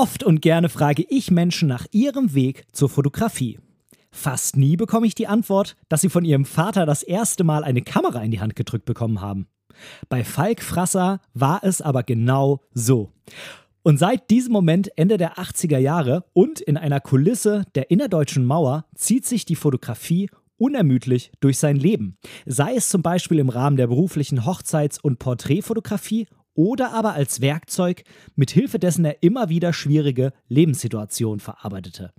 Oft und gerne frage ich Menschen nach ihrem Weg zur Fotografie. Fast nie bekomme ich die Antwort, dass sie von ihrem Vater das erste Mal eine Kamera in die Hand gedrückt bekommen haben. Bei Falk Frasser war es aber genau so. Und seit diesem Moment Ende der 80er Jahre und in einer Kulisse der innerdeutschen Mauer zieht sich die Fotografie unermüdlich durch sein Leben. Sei es zum Beispiel im Rahmen der beruflichen Hochzeits- und Porträtfotografie oder aber als Werkzeug, mit Hilfe dessen er immer wieder schwierige Lebenssituationen verarbeitete.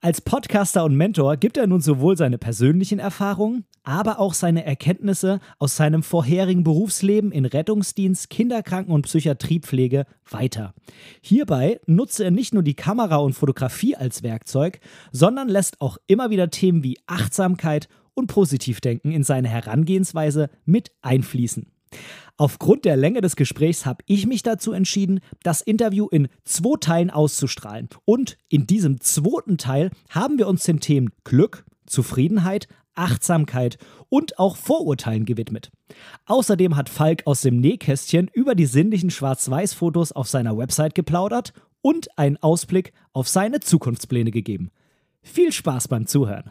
Als Podcaster und Mentor gibt er nun sowohl seine persönlichen Erfahrungen, aber auch seine Erkenntnisse aus seinem vorherigen Berufsleben in Rettungsdienst, Kinderkranken- und Psychiatriepflege weiter. Hierbei nutzt er nicht nur die Kamera und Fotografie als Werkzeug, sondern lässt auch immer wieder Themen wie Achtsamkeit und Positivdenken in seine Herangehensweise mit einfließen. Aufgrund der Länge des Gesprächs habe ich mich dazu entschieden, das Interview in zwei Teilen auszustrahlen. Und in diesem zweiten Teil haben wir uns den Themen Glück, Zufriedenheit, Achtsamkeit und auch Vorurteilen gewidmet. Außerdem hat Falk aus dem Nähkästchen über die sinnlichen Schwarz-Weiß-Fotos auf seiner Website geplaudert und einen Ausblick auf seine Zukunftspläne gegeben. Viel Spaß beim Zuhören!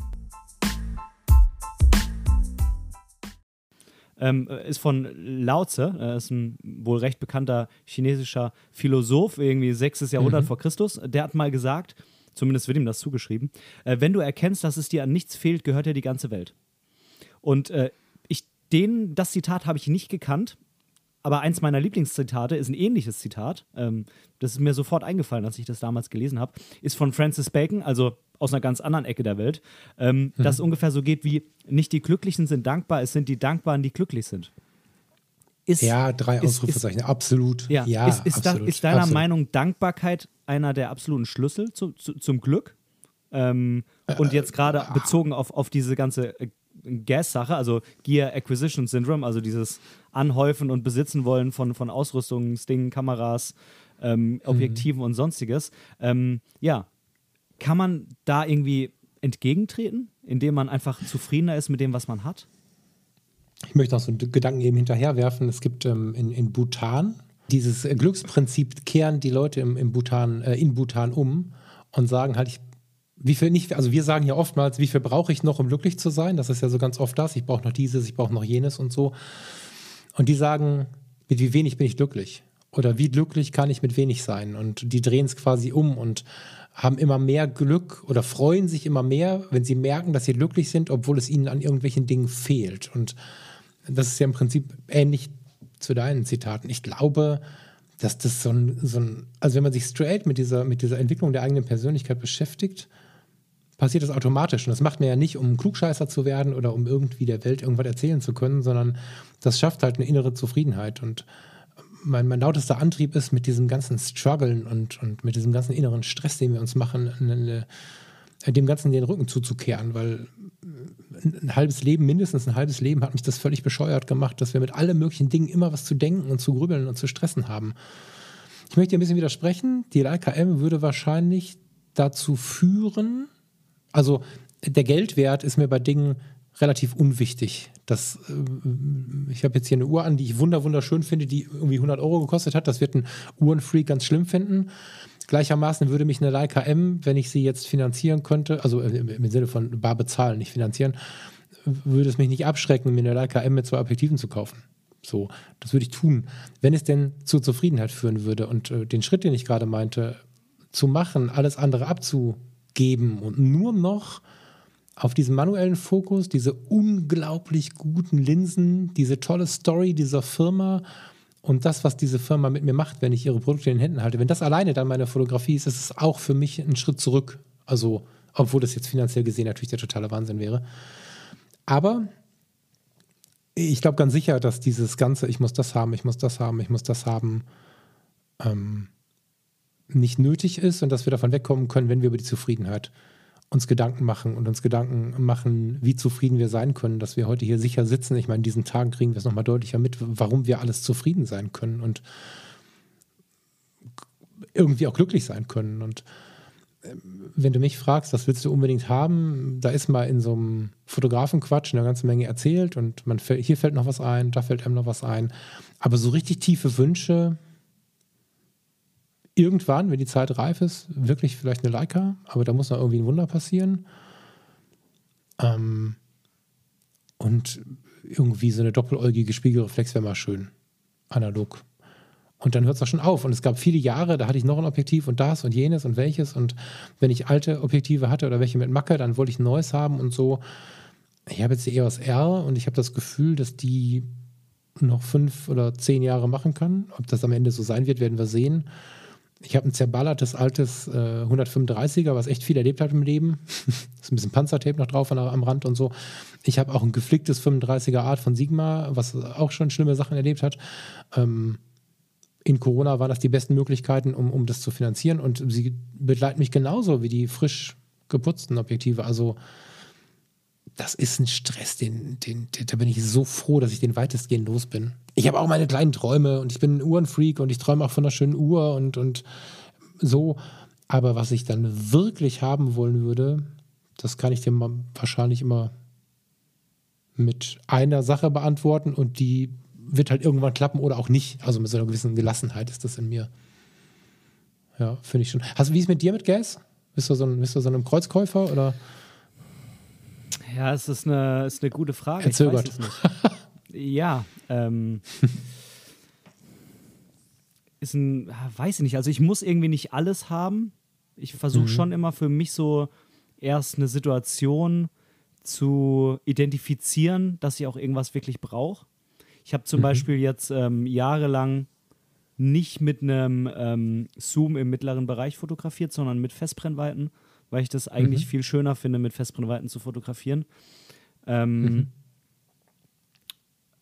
Ähm, ist von Lao Tse, äh, ist ein wohl recht bekannter chinesischer Philosoph, irgendwie 6. Jahrhundert mhm. vor Christus. Der hat mal gesagt, zumindest wird ihm das zugeschrieben, äh, wenn du erkennst, dass es dir an nichts fehlt, gehört dir die ganze Welt. Und äh, ich, den, das Zitat habe ich nicht gekannt, aber eins meiner Lieblingszitate ist ein ähnliches Zitat. Ähm, das ist mir sofort eingefallen, als ich das damals gelesen habe. Ist von Francis Bacon, also aus einer ganz anderen Ecke der Welt, ähm, mhm. das ungefähr so geht wie: Nicht die Glücklichen sind dankbar, es sind die Dankbaren, die glücklich sind. Ist, ja, drei Ausrufezeichen, absolut. Ja, ja ist, ist, absolut, da, ist deiner absolut. Meinung Dankbarkeit einer der absoluten Schlüssel zu, zu, zum Glück? Ähm, und jetzt gerade äh, bezogen auf, auf diese ganze äh, Gas-Sache, also Gear Acquisition Syndrome, also dieses Anhäufen und Besitzen wollen von, von Ausrüstungsdingen, Kameras, ähm, mhm. Objektiven mhm. und sonstiges. Ähm, ja, kann man da irgendwie entgegentreten, indem man einfach zufriedener ist mit dem, was man hat? Ich möchte noch so einen Gedanken eben hinterherwerfen. Es gibt ähm, in, in Bhutan dieses Glücksprinzip, kehren die Leute im, im Bhutan, äh, in Bhutan um und sagen halt, ich, wie viel nicht, also wir sagen ja oftmals, wie viel brauche ich noch, um glücklich zu sein? Das ist ja so ganz oft das. Ich brauche noch dieses, ich brauche noch jenes und so. Und die sagen, mit wie wenig bin ich glücklich? Oder wie glücklich kann ich mit wenig sein? Und die drehen es quasi um und haben immer mehr Glück oder freuen sich immer mehr, wenn sie merken, dass sie glücklich sind, obwohl es ihnen an irgendwelchen Dingen fehlt. Und das ist ja im Prinzip ähnlich zu deinen Zitaten. Ich glaube, dass das so ein, so ein also wenn man sich straight mit dieser, mit dieser Entwicklung der eigenen Persönlichkeit beschäftigt, passiert das automatisch. Und das macht man ja nicht, um Klugscheißer zu werden oder um irgendwie der Welt irgendwas erzählen zu können, sondern das schafft halt eine innere Zufriedenheit. Und mein, mein lautester Antrieb ist, mit diesem ganzen Struggeln und, und mit diesem ganzen inneren Stress, den wir uns machen, eine, dem Ganzen den Rücken zuzukehren, weil ein halbes Leben, mindestens ein halbes Leben, hat mich das völlig bescheuert gemacht, dass wir mit allen möglichen Dingen immer was zu denken und zu grübeln und zu stressen haben. Ich möchte ein bisschen widersprechen. Die LKM würde wahrscheinlich dazu führen, also der Geldwert ist mir bei Dingen relativ unwichtig. Das, äh, ich habe jetzt hier eine Uhr an, die ich wunderschön finde, die irgendwie 100 Euro gekostet hat. Das wird ein Uhrenfreak ganz schlimm finden. Gleichermaßen würde mich eine Leica M, wenn ich sie jetzt finanzieren könnte, also im Sinne von bar bezahlen, nicht finanzieren, würde es mich nicht abschrecken, mir eine Leica M mit zwei Objektiven zu kaufen. So, das würde ich tun, wenn es denn zur Zufriedenheit führen würde. Und äh, den Schritt, den ich gerade meinte, zu machen, alles andere abzugeben und nur noch auf diesen manuellen Fokus, diese unglaublich guten Linsen, diese tolle Story dieser Firma und das, was diese Firma mit mir macht, wenn ich ihre Produkte in den Händen halte, wenn das alleine dann meine Fotografie ist, ist es auch für mich ein Schritt zurück. Also, obwohl das jetzt finanziell gesehen natürlich der totale Wahnsinn wäre. Aber ich glaube ganz sicher, dass dieses Ganze, ich muss das haben, ich muss das haben, ich muss das haben, ähm, nicht nötig ist und dass wir davon wegkommen können, wenn wir über die Zufriedenheit uns Gedanken machen und uns Gedanken machen, wie zufrieden wir sein können, dass wir heute hier sicher sitzen. Ich meine, in diesen Tagen kriegen wir es nochmal deutlicher mit, warum wir alles zufrieden sein können und irgendwie auch glücklich sein können. Und ähm, wenn du mich fragst, was willst du unbedingt haben, da ist mal in so einem Fotografenquatsch eine ganze Menge erzählt und man hier fällt noch was ein, da fällt einem noch was ein. Aber so richtig tiefe Wünsche, irgendwann, wenn die Zeit reif ist, wirklich vielleicht eine Leica, aber da muss noch irgendwie ein Wunder passieren. Ähm, und irgendwie so eine doppeläugige Spiegelreflex wäre mal schön. Analog. Und dann hört es auch schon auf. Und es gab viele Jahre, da hatte ich noch ein Objektiv und das und jenes und welches. Und wenn ich alte Objektive hatte oder welche mit Macke, dann wollte ich ein neues haben und so. Ich habe jetzt die EOS R und ich habe das Gefühl, dass die noch fünf oder zehn Jahre machen kann. Ob das am Ende so sein wird, werden wir sehen. Ich habe ein zerballertes altes äh, 135er, was echt viel erlebt hat im Leben. ist ein bisschen Panzertape noch drauf am Rand und so. Ich habe auch ein geflicktes 35er Art von Sigma, was auch schon schlimme Sachen erlebt hat. Ähm, in Corona waren das die besten Möglichkeiten, um, um das zu finanzieren. Und sie begleiten mich genauso wie die frisch geputzten Objektive. Also das ist ein Stress, den, den, den, da bin ich so froh, dass ich den weitestgehend los bin. Ich habe auch meine kleinen Träume und ich bin ein Uhrenfreak und ich träume auch von einer schönen Uhr und, und so. Aber was ich dann wirklich haben wollen würde, das kann ich dir wahrscheinlich immer mit einer Sache beantworten und die wird halt irgendwann klappen oder auch nicht. Also mit so einer gewissen Gelassenheit ist das in mir. Ja, finde ich schon. Hast, wie ist es mit dir mit Gas? Bist du so ein, bist du so ein Kreuzkäufer oder? Ja, es ist eine, ist eine gute Frage. Er zögert. Ich weiß es nicht. ja, ähm, ist ein, weiß ich nicht. Also ich muss irgendwie nicht alles haben. Ich versuche mhm. schon immer für mich so erst eine Situation zu identifizieren, dass ich auch irgendwas wirklich brauche. Ich habe zum mhm. Beispiel jetzt ähm, jahrelang nicht mit einem ähm, Zoom im mittleren Bereich fotografiert, sondern mit Festbrennweiten weil ich das eigentlich mhm. viel schöner finde, mit Festbrennweiten zu fotografieren. Ähm, mhm.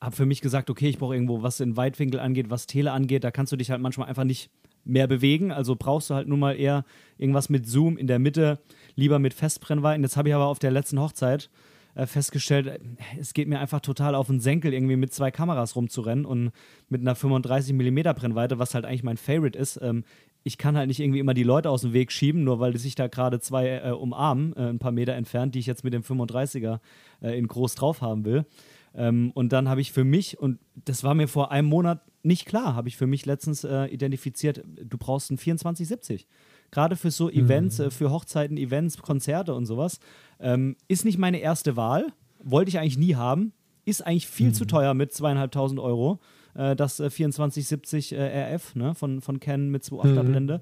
Habe für mich gesagt, okay, ich brauche irgendwo, was den Weitwinkel angeht, was Tele angeht, da kannst du dich halt manchmal einfach nicht mehr bewegen. Also brauchst du halt nun mal eher irgendwas mit Zoom in der Mitte, lieber mit Festbrennweiten. Jetzt habe ich aber auf der letzten Hochzeit äh, festgestellt, es geht mir einfach total auf den Senkel, irgendwie mit zwei Kameras rumzurennen und mit einer 35 mm Brennweite, was halt eigentlich mein Favorite ist, ähm, ich kann halt nicht irgendwie immer die Leute aus dem Weg schieben, nur weil sich da gerade zwei äh, umarmen, äh, ein paar Meter entfernt, die ich jetzt mit dem 35er äh, in groß drauf haben will. Ähm, und dann habe ich für mich, und das war mir vor einem Monat nicht klar, habe ich für mich letztens äh, identifiziert, du brauchst einen 2470. Gerade für so Events, mhm. für Hochzeiten, Events, Konzerte und sowas. Ähm, ist nicht meine erste Wahl, wollte ich eigentlich nie haben, ist eigentlich viel mhm. zu teuer mit zweieinhalbtausend Euro äh, das äh, 2470 äh, RF ne, von, von Canon mit 2.8er mhm. Blende.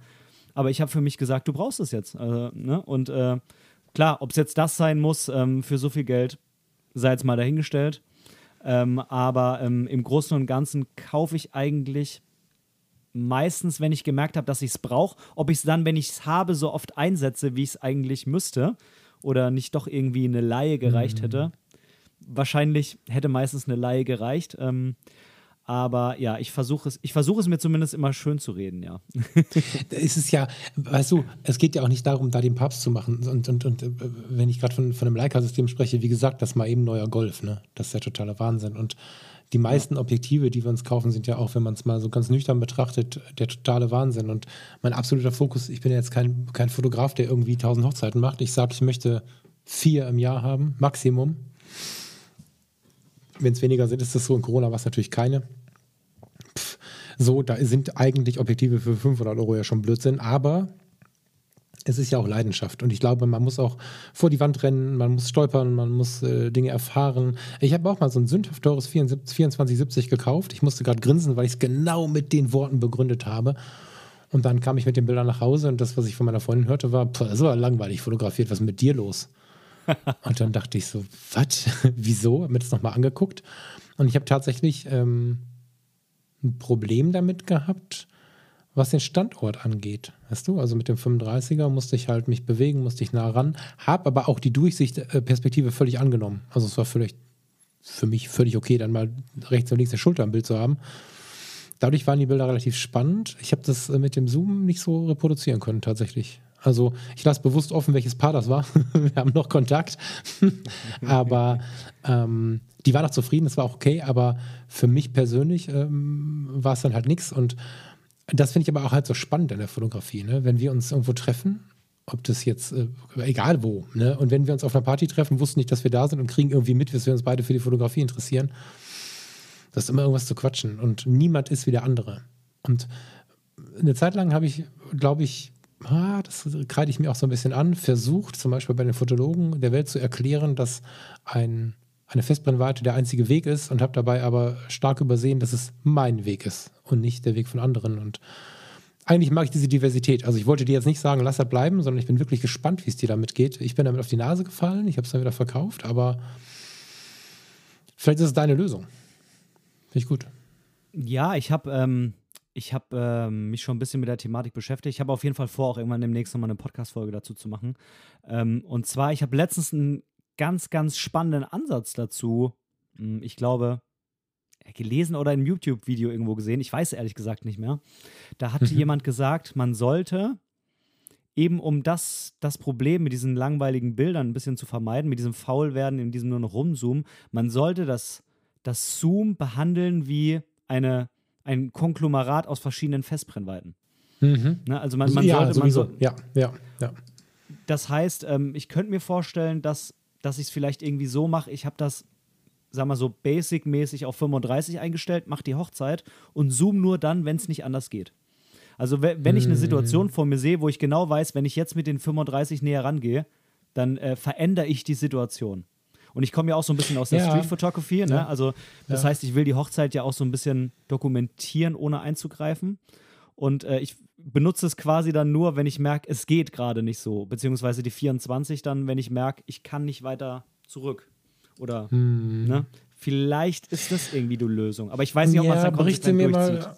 Aber ich habe für mich gesagt, du brauchst es jetzt. Also, ne? Und äh, klar, ob es jetzt das sein muss ähm, für so viel Geld, sei jetzt mal dahingestellt. Ähm, aber ähm, im Großen und Ganzen kaufe ich eigentlich meistens, wenn ich gemerkt habe, dass ich es brauche, ob ich es dann, wenn ich es habe, so oft einsetze, wie ich es eigentlich müsste oder nicht doch irgendwie eine Laie gereicht mhm. hätte. Wahrscheinlich hätte meistens eine Laie gereicht. Ähm, aber ja, ich versuche es, ich versuche es mir zumindest immer schön zu reden, ja. es ist ja, weißt du, es geht ja auch nicht darum, da den Papst zu machen. Und, und, und äh, wenn ich gerade von, von einem Leica-System spreche, wie gesagt, das mal eben neuer Golf, ne? Das ist der totale Wahnsinn. Und die meisten ja. Objektive, die wir uns kaufen, sind ja auch, wenn man es mal so ganz nüchtern betrachtet, der totale Wahnsinn. Und mein absoluter Fokus, ich bin ja jetzt kein, kein Fotograf, der irgendwie tausend Hochzeiten macht. Ich sage, ich möchte vier im Jahr haben, Maximum. Wenn es weniger sind, ist das so. In Corona war es natürlich keine. Pff, so, da sind eigentlich Objektive für 500 Euro ja schon Blödsinn, aber es ist ja auch Leidenschaft. Und ich glaube, man muss auch vor die Wand rennen, man muss stolpern, man muss äh, Dinge erfahren. Ich habe auch mal so ein sündhaft teures 2470 gekauft. Ich musste gerade grinsen, weil ich es genau mit den Worten begründet habe. Und dann kam ich mit den Bildern nach Hause und das, was ich von meiner Freundin hörte, war, so langweilig fotografiert, was ist mit dir los? und dann dachte ich so, was? Wieso? Hab mir das nochmal angeguckt. Und ich habe tatsächlich ähm, ein Problem damit gehabt, was den Standort angeht. Weißt du, also mit dem 35er musste ich halt mich bewegen, musste ich nah ran, habe aber auch die Durchsichtperspektive völlig angenommen. Also es war völlig, für mich völlig okay, dann mal rechts und links der Schulter im Bild zu haben. Dadurch waren die Bilder relativ spannend. Ich habe das äh, mit dem Zoom nicht so reproduzieren können, tatsächlich. Also ich lasse bewusst offen, welches Paar das war. Wir haben noch Kontakt. aber ähm, die war noch zufrieden, das war auch okay, aber für mich persönlich ähm, war es dann halt nichts. Und das finde ich aber auch halt so spannend in der Fotografie, ne? wenn wir uns irgendwo treffen, ob das jetzt, äh, egal wo, ne? und wenn wir uns auf einer Party treffen, wussten nicht, dass wir da sind und kriegen irgendwie mit, dass wir uns beide für die Fotografie interessieren. Das ist immer irgendwas zu quatschen und niemand ist wie der andere. Und eine Zeit lang habe ich, glaube ich, ah, das kreide ich mir auch so ein bisschen an, versucht, zum Beispiel bei den Fotologen der Welt zu erklären, dass ein, eine Festbrennweite der einzige Weg ist und habe dabei aber stark übersehen, dass es mein Weg ist und nicht der Weg von anderen. Und eigentlich mag ich diese Diversität. Also ich wollte dir jetzt nicht sagen, lass das bleiben, sondern ich bin wirklich gespannt, wie es dir damit geht. Ich bin damit auf die Nase gefallen, ich habe es dann wieder verkauft, aber vielleicht ist es deine Lösung. Finde ich gut. Ja, ich habe ähm, habe ähm, mich schon ein bisschen mit der Thematik beschäftigt. Ich habe auf jeden Fall vor, auch irgendwann demnächst nochmal eine Podcast-Folge dazu zu machen. Ähm, und zwar, ich habe letztens einen ganz, ganz spannenden Ansatz dazu, hm, ich glaube, gelesen oder in einem YouTube-Video irgendwo gesehen. Ich weiß ehrlich gesagt nicht mehr. Da hat mhm. jemand gesagt, man sollte eben um das, das Problem mit diesen langweiligen Bildern ein bisschen zu vermeiden, mit diesem Faulwerden, in diesem nur noch rumzoomen, man sollte das, das Zoom behandeln wie eine ein Konglomerat aus verschiedenen Festbrennweiten. Mhm. Ne, also man, man ja, sollte, man so, ja, ja, ja. Das heißt, ähm, ich könnte mir vorstellen, dass, dass ich es vielleicht irgendwie so mache, ich habe das, sag mal so, basic-mäßig auf 35 eingestellt, mache die Hochzeit und zoom nur dann, wenn es nicht anders geht. Also wenn ich eine mhm. Situation vor mir sehe, wo ich genau weiß, wenn ich jetzt mit den 35 näher rangehe, dann äh, verändere ich die Situation. Und ich komme ja auch so ein bisschen aus der ja. Street Photography, ne? Ja. Also das ja. heißt, ich will die Hochzeit ja auch so ein bisschen dokumentieren, ohne einzugreifen. Und äh, ich benutze es quasi dann nur, wenn ich merke, es geht gerade nicht so. Beziehungsweise die 24 dann, wenn ich merke, ich kann nicht weiter zurück. Oder, hm. ne? Vielleicht ist das irgendwie die Lösung. Aber ich weiß nicht, ob man es dann berichte mir mal.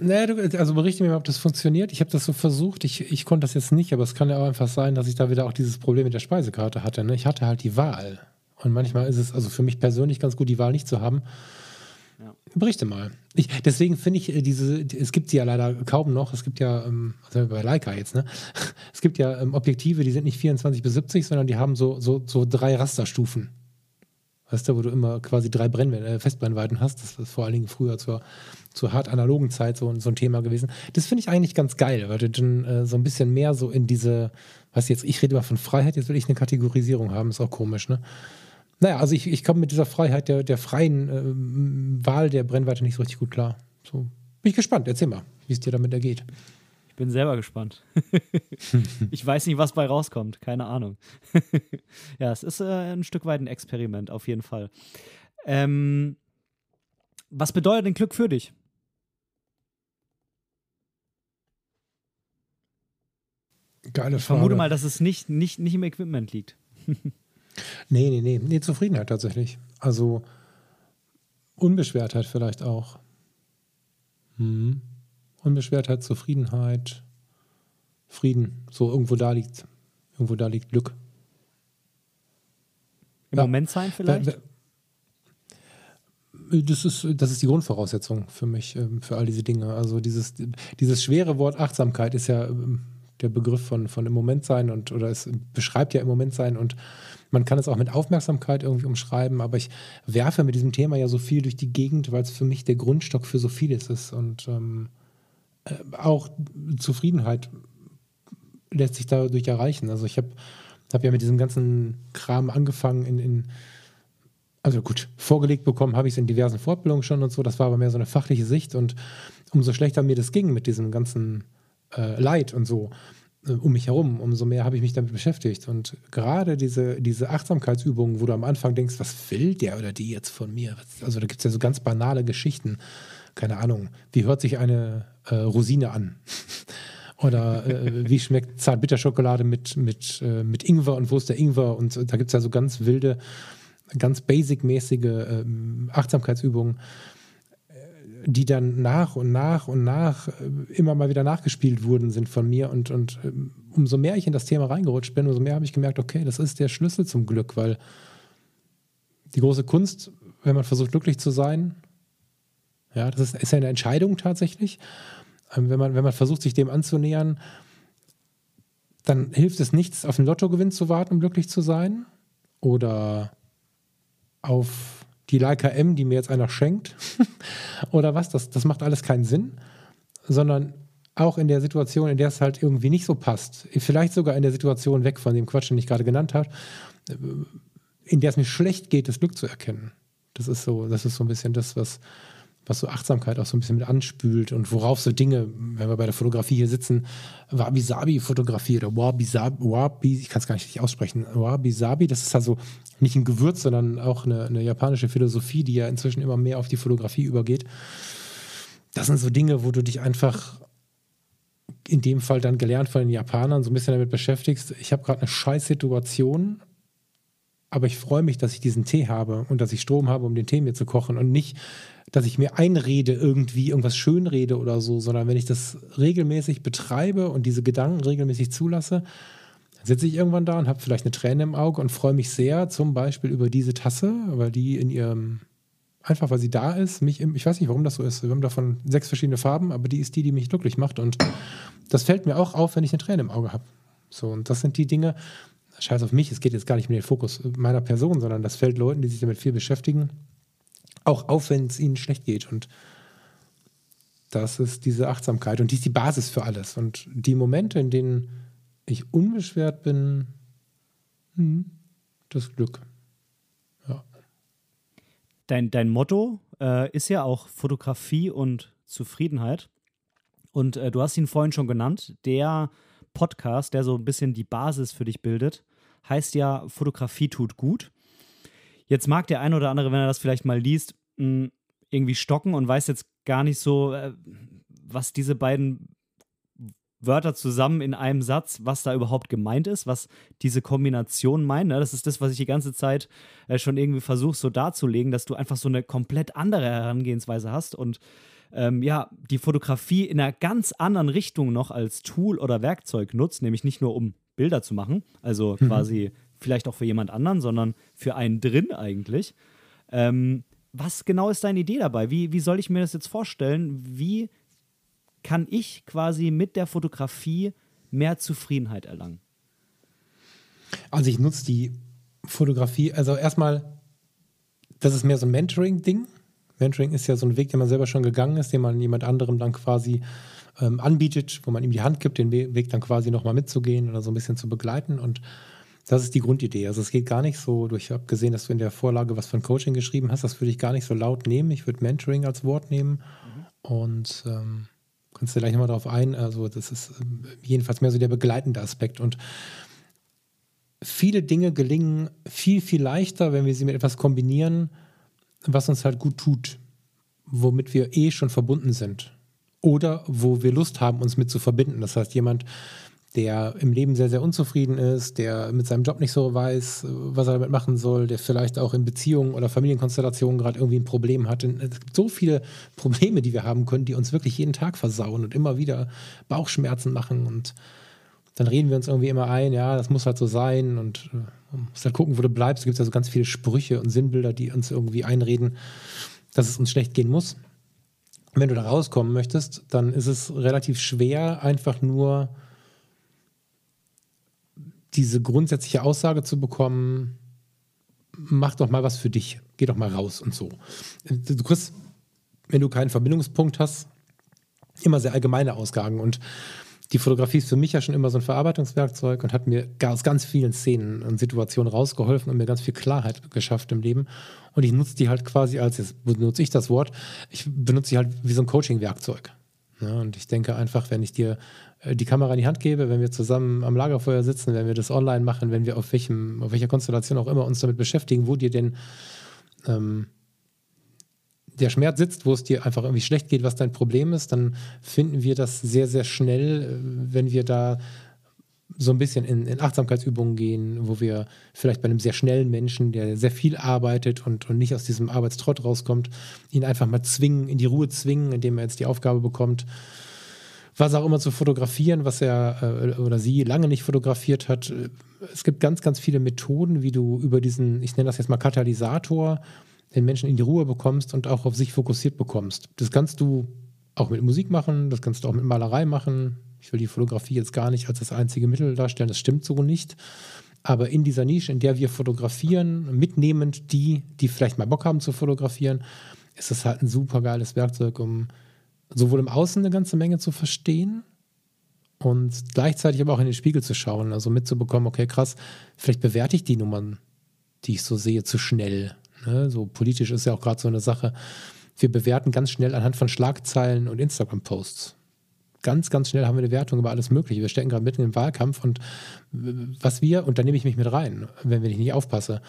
Nee, du, also berichte mir mal, ob das funktioniert. Ich habe das so versucht. Ich, ich konnte das jetzt nicht, aber es kann ja auch einfach sein, dass ich da wieder auch dieses Problem mit der Speisekarte hatte. Ne? Ich hatte halt die Wahl. Und manchmal ist es also für mich persönlich ganz gut, die Wahl nicht zu haben. Berichte mal. Ich, deswegen finde ich äh, diese, es gibt sie ja leider kaum noch. Es gibt ja, ähm, also bei Leica jetzt, ne? Es gibt ja ähm, Objektive, die sind nicht 24 bis 70, sondern die haben so, so, so drei Rasterstufen. Weißt du, wo du immer quasi drei Brenn äh, Festbrennweiten hast. Das ist vor allen Dingen früher zur, zur hart analogen Zeit so, so ein Thema gewesen. Das finde ich eigentlich ganz geil, weil du dann äh, so ein bisschen mehr so in diese, was jetzt, ich rede immer von Freiheit, jetzt will ich eine Kategorisierung haben, ist auch komisch, ne? Naja, also ich, ich komme mit dieser Freiheit der, der freien äh, Wahl der Brennweite nicht so richtig gut klar. So. Bin ich gespannt. Erzähl mal, wie es dir damit ergeht. Ich bin selber gespannt. ich weiß nicht, was bei rauskommt. Keine Ahnung. ja, es ist äh, ein Stück weit ein Experiment, auf jeden Fall. Ähm, was bedeutet denn Glück für dich? Geile Frage. Ich vermute mal, dass es nicht, nicht, nicht im Equipment liegt. Nee, nee, nee. Nee, Zufriedenheit tatsächlich. Also Unbeschwertheit vielleicht auch. Hm. Unbeschwertheit, Zufriedenheit, Frieden. So irgendwo da liegt. Irgendwo da liegt Glück. Im ja. Moment sein vielleicht? Das ist, das ist die Grundvoraussetzung für mich, ähm, für all diese Dinge. Also dieses, dieses schwere Wort Achtsamkeit ist ja ähm, der Begriff von, von im Moment sein und oder es beschreibt ja im Moment sein und man kann es auch mit Aufmerksamkeit irgendwie umschreiben, aber ich werfe mit diesem Thema ja so viel durch die Gegend, weil es für mich der Grundstock für so vieles ist. Und ähm, äh, auch Zufriedenheit lässt sich dadurch erreichen. Also ich habe hab ja mit diesem ganzen Kram angefangen in, in also gut, vorgelegt bekommen habe ich es in diversen Fortbildungen schon und so. Das war aber mehr so eine fachliche Sicht und umso schlechter mir das ging mit diesem ganzen äh, Leid und so, äh, um mich herum, umso mehr habe ich mich damit beschäftigt. Und gerade diese, diese Achtsamkeitsübungen, wo du am Anfang denkst, was will der oder die jetzt von mir? Also da gibt es ja so ganz banale Geschichten. Keine Ahnung, wie hört sich eine äh, Rosine an? Oder äh, wie schmeckt Zartbitterschokolade mit, mit, äh, mit Ingwer und wo ist der Ingwer? Und da gibt es ja so ganz wilde, ganz basic-mäßige ähm, Achtsamkeitsübungen die dann nach und nach und nach äh, immer mal wieder nachgespielt wurden, sind von mir. Und, und ähm, umso mehr ich in das Thema reingerutscht bin, umso mehr habe ich gemerkt, okay, das ist der Schlüssel zum Glück, weil die große Kunst, wenn man versucht, glücklich zu sein, Ja, das ist, ist ja eine Entscheidung tatsächlich. Ähm, wenn, man, wenn man versucht, sich dem anzunähern, dann hilft es nichts, auf den Lottogewinn zu warten, um glücklich zu sein. Oder auf die Leica M, die mir jetzt einer schenkt. Oder was? Das, das macht alles keinen Sinn. Sondern auch in der Situation, in der es halt irgendwie nicht so passt, vielleicht sogar in der Situation weg von dem Quatsch, den ich gerade genannt habe, in der es mir schlecht geht, das Glück zu erkennen. Das ist so, das ist so ein bisschen das, was, was so Achtsamkeit auch so ein bisschen mit anspült und worauf so Dinge, wenn wir bei der Fotografie hier sitzen, Wabi-Sabi-Fotografie oder Wabi-Sabi, Wabi, ich kann es gar nicht richtig aussprechen, Wabi-Sabi, das ist also nicht ein Gewürz, sondern auch eine, eine japanische Philosophie, die ja inzwischen immer mehr auf die Fotografie übergeht. Das sind so Dinge, wo du dich einfach in dem Fall dann gelernt von den Japanern, so ein bisschen damit beschäftigst. Ich habe gerade eine Scheißsituation, aber ich freue mich, dass ich diesen Tee habe und dass ich Strom habe, um den Tee mir zu kochen und nicht, dass ich mir einrede, irgendwie irgendwas schönrede oder so, sondern wenn ich das regelmäßig betreibe und diese Gedanken regelmäßig zulasse, sitze ich irgendwann da und habe vielleicht eine Träne im Auge und freue mich sehr, zum Beispiel über diese Tasse, weil die in ihrem einfach weil sie da ist, mich, ich weiß nicht, warum das so ist. Wir haben davon sechs verschiedene Farben, aber die ist die, die mich glücklich macht. Und das fällt mir auch auf, wenn ich eine Träne im Auge habe. So, und das sind die Dinge, scheiß auf mich, es geht jetzt gar nicht um den Fokus meiner Person, sondern das fällt Leuten, die sich damit viel beschäftigen, auch auf, wenn es ihnen schlecht geht. Und das ist diese Achtsamkeit und die ist die Basis für alles. Und die Momente, in denen ich unbeschwert bin, hm, das Glück dein, dein Motto äh, ist ja auch Fotografie und Zufriedenheit. Und äh, du hast ihn vorhin schon genannt. Der Podcast, der so ein bisschen die Basis für dich bildet, heißt ja Fotografie tut gut. Jetzt mag der ein oder andere, wenn er das vielleicht mal liest, mh, irgendwie stocken und weiß jetzt gar nicht so, äh, was diese beiden Wörter zusammen in einem Satz, was da überhaupt gemeint ist, was diese Kombination meint. Ne? Das ist das, was ich die ganze Zeit äh, schon irgendwie versuche so darzulegen, dass du einfach so eine komplett andere Herangehensweise hast und ähm, ja, die Fotografie in einer ganz anderen Richtung noch als Tool oder Werkzeug nutzt, nämlich nicht nur um Bilder zu machen, also mhm. quasi vielleicht auch für jemand anderen, sondern für einen drin eigentlich. Ähm, was genau ist deine Idee dabei? Wie, wie soll ich mir das jetzt vorstellen? Wie kann ich quasi mit der Fotografie mehr Zufriedenheit erlangen? Also ich nutze die Fotografie, also erstmal, das ist mehr so ein Mentoring-Ding. Mentoring ist ja so ein Weg, den man selber schon gegangen ist, den man jemand anderem dann quasi ähm, anbietet, wo man ihm die Hand gibt, den Weg dann quasi nochmal mitzugehen oder so ein bisschen zu begleiten. Und das ist die Grundidee. Also es geht gar nicht so, ich habe gesehen, dass du in der Vorlage was von Coaching geschrieben hast, das würde ich gar nicht so laut nehmen. Ich würde Mentoring als Wort nehmen. Mhm. Und ähm, kannst du gleich nochmal drauf ein. Also, das ist ähm, jedenfalls mehr so der begleitende Aspekt. Und viele Dinge gelingen viel, viel leichter, wenn wir sie mit etwas kombinieren, was uns halt gut tut, womit wir eh schon verbunden sind. Oder wo wir Lust haben, uns mit zu verbinden. Das heißt, jemand, der im Leben sehr, sehr unzufrieden ist, der mit seinem Job nicht so weiß, was er damit machen soll, der vielleicht auch in Beziehungen oder Familienkonstellationen gerade irgendwie ein Problem hat. Es gibt so viele Probleme, die wir haben können, die uns wirklich jeden Tag versauen und immer wieder Bauchschmerzen machen und dann reden wir uns irgendwie immer ein, ja, das muss halt so sein und äh, man muss halt gucken, wo du bleibst. Es gibt ja so ganz viele Sprüche und Sinnbilder, die uns irgendwie einreden, dass es uns schlecht gehen muss. Wenn du da rauskommen möchtest, dann ist es relativ schwer, einfach nur diese grundsätzliche Aussage zu bekommen, mach doch mal was für dich, geh doch mal raus und so. Du kriegst, wenn du keinen Verbindungspunkt hast, immer sehr allgemeine Ausgaben und die Fotografie ist für mich ja schon immer so ein Verarbeitungswerkzeug und hat mir aus ganz vielen Szenen und Situationen rausgeholfen und mir ganz viel Klarheit geschafft im Leben. Und ich nutze die halt quasi als, jetzt benutze ich das Wort, ich benutze sie halt wie so ein Coaching-Werkzeug. Ja, und ich denke einfach, wenn ich dir äh, die Kamera in die Hand gebe, wenn wir zusammen am Lagerfeuer sitzen, wenn wir das online machen, wenn wir auf, welchem, auf welcher Konstellation auch immer uns damit beschäftigen, wo dir denn ähm, der Schmerz sitzt, wo es dir einfach irgendwie schlecht geht, was dein Problem ist, dann finden wir das sehr, sehr schnell, äh, wenn wir da so ein bisschen in, in, Achtsamkeitsübungen gehen, wo wir vielleicht bei einem sehr schnellen Menschen, der sehr viel arbeitet und, und nicht aus diesem Arbeitstrott rauskommt, ihn einfach mal zwingen, in die Ruhe zwingen, indem er jetzt die Aufgabe bekommt, was auch immer zu fotografieren, was er äh, oder sie lange nicht fotografiert hat. Es gibt ganz, ganz viele Methoden, wie du über diesen, ich nenne das jetzt mal Katalysator, den Menschen in die Ruhe bekommst und auch auf sich fokussiert bekommst. Das kannst du auch mit Musik machen, das kannst du auch mit Malerei machen. Ich will die Fotografie jetzt gar nicht als das einzige Mittel darstellen, das stimmt so nicht. Aber in dieser Nische, in der wir fotografieren, mitnehmend die, die vielleicht mal Bock haben zu fotografieren, ist das halt ein super geiles Werkzeug, um sowohl im Außen eine ganze Menge zu verstehen und gleichzeitig aber auch in den Spiegel zu schauen, also mitzubekommen, okay, krass, vielleicht bewerte ich die Nummern, die ich so sehe, zu schnell. Ne? So politisch ist ja auch gerade so eine Sache. Wir bewerten ganz schnell anhand von Schlagzeilen und Instagram-Posts. Ganz, ganz schnell haben wir eine Wertung über alles Mögliche. Wir stecken gerade mitten im Wahlkampf und was wir, und da nehme ich mich mit rein, wenn ich nicht aufpasse,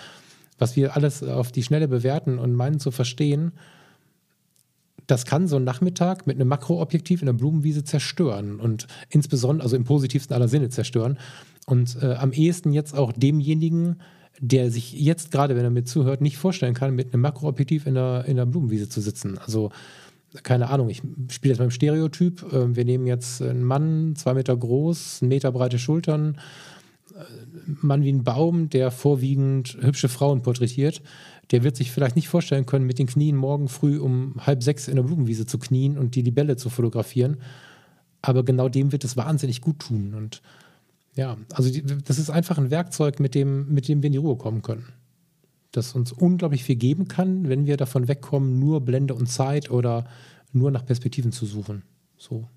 was wir alles auf die Schnelle bewerten und meinen zu verstehen, das kann so ein Nachmittag mit einem Makroobjektiv in der Blumenwiese zerstören und insbesondere, also im positivsten aller Sinne zerstören. Und äh, am ehesten jetzt auch demjenigen, der sich jetzt gerade, wenn er mir zuhört, nicht vorstellen kann, mit einem Makroobjektiv in der, in der Blumenwiese zu sitzen. Also keine Ahnung, ich spiele jetzt mal im Stereotyp. Ähm, wir nehmen jetzt einen Mann, zwei Meter groß, einen Meter breite Schultern, äh, Mann wie ein Baum, der vorwiegend hübsche Frauen porträtiert der wird sich vielleicht nicht vorstellen können, mit den Knien morgen früh um halb sechs in der Blumenwiese zu knien und die Libelle zu fotografieren. Aber genau dem wird es wahnsinnig gut tun. Und ja, also die, das ist einfach ein Werkzeug, mit dem, mit dem wir in die Ruhe kommen können. Das uns unglaublich viel geben kann, wenn wir davon wegkommen, nur Blende und Zeit oder nur nach Perspektiven zu suchen. So.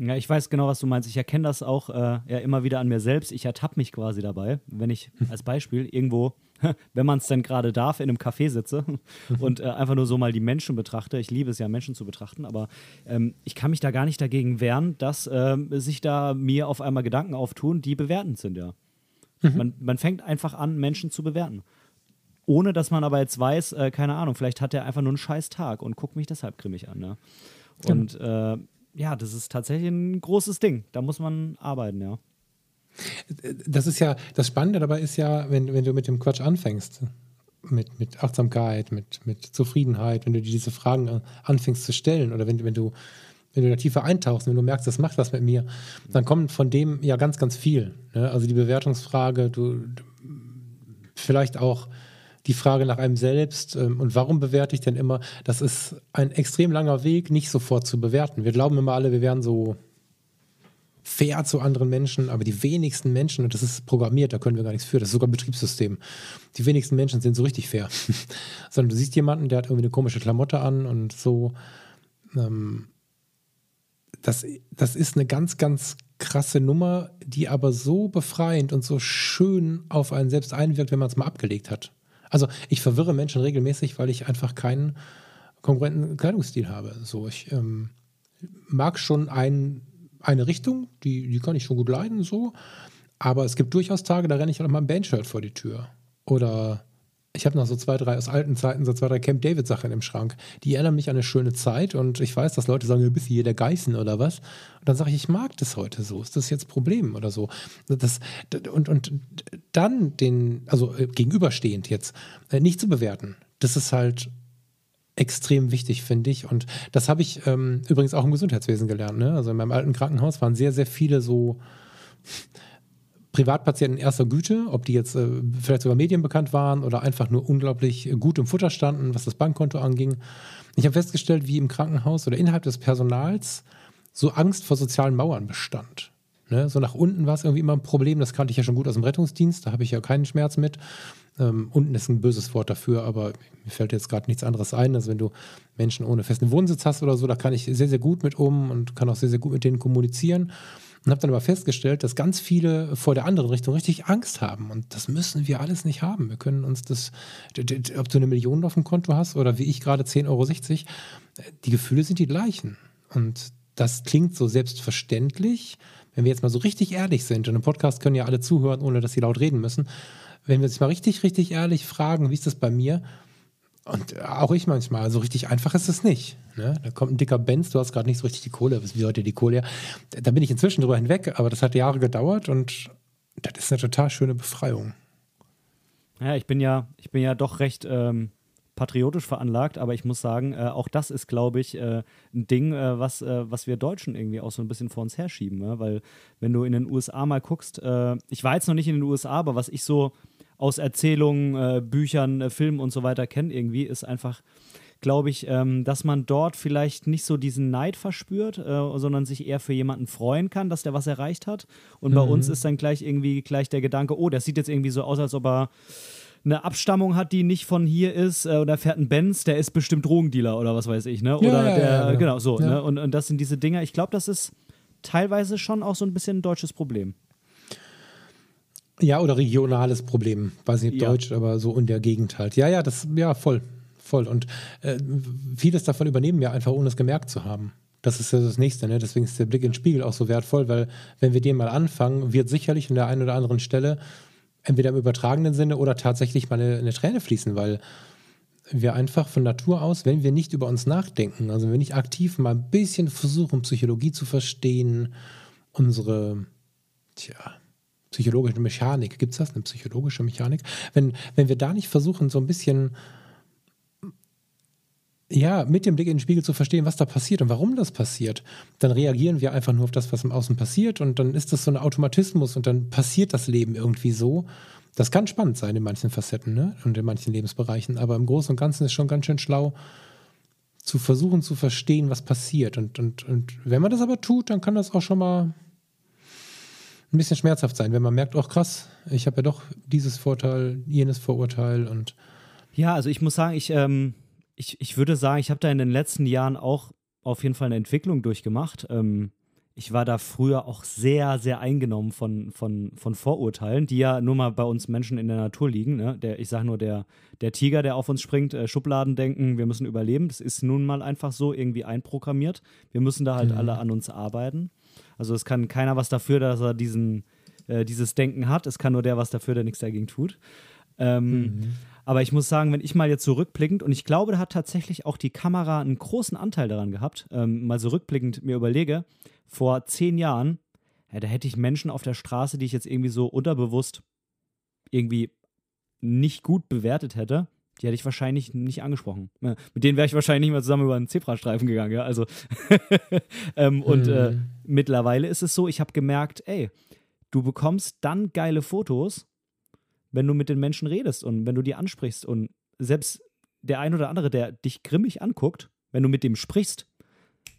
Ja, ich weiß genau, was du meinst. Ich erkenne das auch äh, ja, immer wieder an mir selbst. Ich ertappe mich quasi dabei, wenn ich als Beispiel irgendwo, wenn man es denn gerade darf, in einem Café sitze und äh, einfach nur so mal die Menschen betrachte. Ich liebe es ja, Menschen zu betrachten, aber ähm, ich kann mich da gar nicht dagegen wehren, dass äh, sich da mir auf einmal Gedanken auftun, die bewertend sind, ja. Mhm. Man, man fängt einfach an, Menschen zu bewerten ohne dass man aber jetzt weiß, äh, keine Ahnung, vielleicht hat er einfach nur einen scheiß Tag und guckt mich deshalb grimmig an. Ne? Und äh, ja, das ist tatsächlich ein großes Ding. Da muss man arbeiten, ja. Das ist ja, das Spannende dabei ist ja, wenn, wenn du mit dem Quatsch anfängst, mit, mit Achtsamkeit, mit, mit Zufriedenheit, wenn du dir diese Fragen anfängst zu stellen oder wenn, wenn du wenn du da tiefer eintauchst, wenn du merkst, das macht was mit mir, dann kommt von dem ja ganz, ganz viel. Ne? Also die Bewertungsfrage, du, du vielleicht auch die Frage nach einem selbst ähm, und warum bewerte ich denn immer, das ist ein extrem langer Weg, nicht sofort zu bewerten. Wir glauben immer alle, wir wären so fair zu anderen Menschen, aber die wenigsten Menschen, und das ist programmiert, da können wir gar nichts für, das ist sogar ein Betriebssystem, die wenigsten Menschen sind so richtig fair. Sondern du siehst jemanden, der hat irgendwie eine komische Klamotte an und so. Ähm, das, das ist eine ganz, ganz krasse Nummer, die aber so befreiend und so schön auf einen selbst einwirkt, wenn man es mal abgelegt hat. Also ich verwirre Menschen regelmäßig, weil ich einfach keinen konkurrenten Kleidungsstil habe. So, ich ähm, mag schon ein, eine Richtung, die, die kann ich schon gut leiden, so. Aber es gibt durchaus Tage, da renne ich auch mal ein Bandshirt vor die Tür. Oder ich habe noch so zwei, drei aus alten Zeiten, so zwei, drei Camp David Sachen im Schrank. Die erinnern mich an eine schöne Zeit und ich weiß, dass Leute sagen, du bist hier der Geißen oder was. Und dann sage ich, ich mag das heute so. Ist das jetzt Problem oder so? Das, und, und dann den, also äh, gegenüberstehend jetzt, äh, nicht zu bewerten. Das ist halt extrem wichtig, finde ich. Und das habe ich ähm, übrigens auch im Gesundheitswesen gelernt. Ne? Also in meinem alten Krankenhaus waren sehr, sehr viele so Privatpatienten erster Güte, ob die jetzt äh, vielleicht sogar medienbekannt waren oder einfach nur unglaublich gut im Futter standen, was das Bankkonto anging. Ich habe festgestellt, wie im Krankenhaus oder innerhalb des Personals so Angst vor sozialen Mauern bestand. Ne? So nach unten war es irgendwie immer ein Problem, das kannte ich ja schon gut aus dem Rettungsdienst, da habe ich ja keinen Schmerz mit. Ähm, unten ist ein böses Wort dafür, aber mir fällt jetzt gerade nichts anderes ein. Also wenn du Menschen ohne festen Wohnsitz hast oder so, da kann ich sehr, sehr gut mit um und kann auch sehr, sehr gut mit denen kommunizieren. Und habe dann aber festgestellt, dass ganz viele vor der anderen Richtung richtig Angst haben. Und das müssen wir alles nicht haben. Wir können uns das, ob du eine Million auf dem Konto hast oder wie ich gerade 10,60 Euro, die Gefühle sind die gleichen. Und das klingt so selbstverständlich. Wenn wir jetzt mal so richtig ehrlich sind, und im Podcast können ja alle zuhören, ohne dass sie laut reden müssen, wenn wir uns mal richtig, richtig ehrlich fragen, wie ist das bei mir? Und auch ich manchmal, so richtig einfach ist es nicht. Ne? Da kommt ein dicker Benz, du hast gerade nicht so richtig die Kohle, wie heute die Kohle. Da bin ich inzwischen drüber hinweg, aber das hat Jahre gedauert und das ist eine total schöne Befreiung. Ja, ich bin ja, ich bin ja doch recht ähm, patriotisch veranlagt, aber ich muss sagen, äh, auch das ist, glaube ich, äh, ein Ding, äh, was, äh, was wir Deutschen irgendwie auch so ein bisschen vor uns herschieben. Ne? Weil, wenn du in den USA mal guckst, äh, ich war jetzt noch nicht in den USA, aber was ich so aus Erzählungen, äh, Büchern, äh, Filmen und so weiter kennt irgendwie, ist einfach, glaube ich, ähm, dass man dort vielleicht nicht so diesen Neid verspürt, äh, sondern sich eher für jemanden freuen kann, dass der was erreicht hat. Und mhm. bei uns ist dann gleich irgendwie gleich der Gedanke, oh, der sieht jetzt irgendwie so aus, als ob er eine Abstammung hat, die nicht von hier ist, äh, oder fährt ein Benz, der ist bestimmt Drogendealer oder was weiß ich, ne? Oder ja, ja, der, ja, genau, so, ne? Und, und das sind diese Dinger, ich glaube, das ist teilweise schon auch so ein bisschen ein deutsches Problem. Ja, oder regionales Problem. Weiß nicht, ob Deutsch, aber so in der Gegend halt. Ja, ja, das, ja, voll. Voll. Und äh, vieles davon übernehmen wir einfach, ohne es gemerkt zu haben. Das ist ja das Nächste, ne? Deswegen ist der Blick in den Spiegel auch so wertvoll, weil wenn wir den mal anfangen, wird sicherlich an der einen oder anderen Stelle entweder im übertragenen Sinne oder tatsächlich mal eine, eine Träne fließen, weil wir einfach von Natur aus, wenn wir nicht über uns nachdenken, also wenn wir nicht aktiv mal ein bisschen versuchen, Psychologie zu verstehen, unsere, tja, psychologische Mechanik, gibt es das, eine psychologische Mechanik? Wenn, wenn wir da nicht versuchen, so ein bisschen ja, mit dem Blick in den Spiegel zu verstehen, was da passiert und warum das passiert, dann reagieren wir einfach nur auf das, was im Außen passiert und dann ist das so ein Automatismus und dann passiert das Leben irgendwie so. Das kann spannend sein in manchen Facetten ne? und in manchen Lebensbereichen, aber im Großen und Ganzen ist schon ganz schön schlau, zu versuchen zu verstehen, was passiert. Und, und, und wenn man das aber tut, dann kann das auch schon mal ein bisschen schmerzhaft sein, wenn man merkt, oh krass, ich habe ja doch dieses Vorteil, jenes Vorurteil und ja, also ich muss sagen, ich ähm, ich, ich würde sagen, ich habe da in den letzten Jahren auch auf jeden Fall eine Entwicklung durchgemacht. Ähm, ich war da früher auch sehr, sehr eingenommen von, von, von Vorurteilen, die ja nur mal bei uns Menschen in der Natur liegen. Ne? Der, ich sage nur, der, der Tiger, der auf uns springt, äh, Schubladen denken, wir müssen überleben. Das ist nun mal einfach so irgendwie einprogrammiert. Wir müssen da halt mhm. alle an uns arbeiten. Also es kann keiner was dafür, dass er diesen, äh, dieses Denken hat. Es kann nur der was dafür, der nichts dagegen tut. Ähm, mhm. Aber ich muss sagen, wenn ich mal jetzt zurückblickend, und ich glaube, da hat tatsächlich auch die Kamera einen großen Anteil daran gehabt, ähm, mal so rückblickend mir überlege, vor zehn Jahren, ja, da hätte ich Menschen auf der Straße, die ich jetzt irgendwie so unterbewusst irgendwie nicht gut bewertet hätte, die hätte ich wahrscheinlich nicht angesprochen. Mit denen wäre ich wahrscheinlich nicht mehr zusammen über einen Zebrastreifen gegangen, ja. Also ähm, und äh, mhm. mittlerweile ist es so, ich habe gemerkt, ey, du bekommst dann geile Fotos, wenn du mit den Menschen redest und wenn du die ansprichst. Und selbst der ein oder andere, der dich grimmig anguckt, wenn du mit dem sprichst,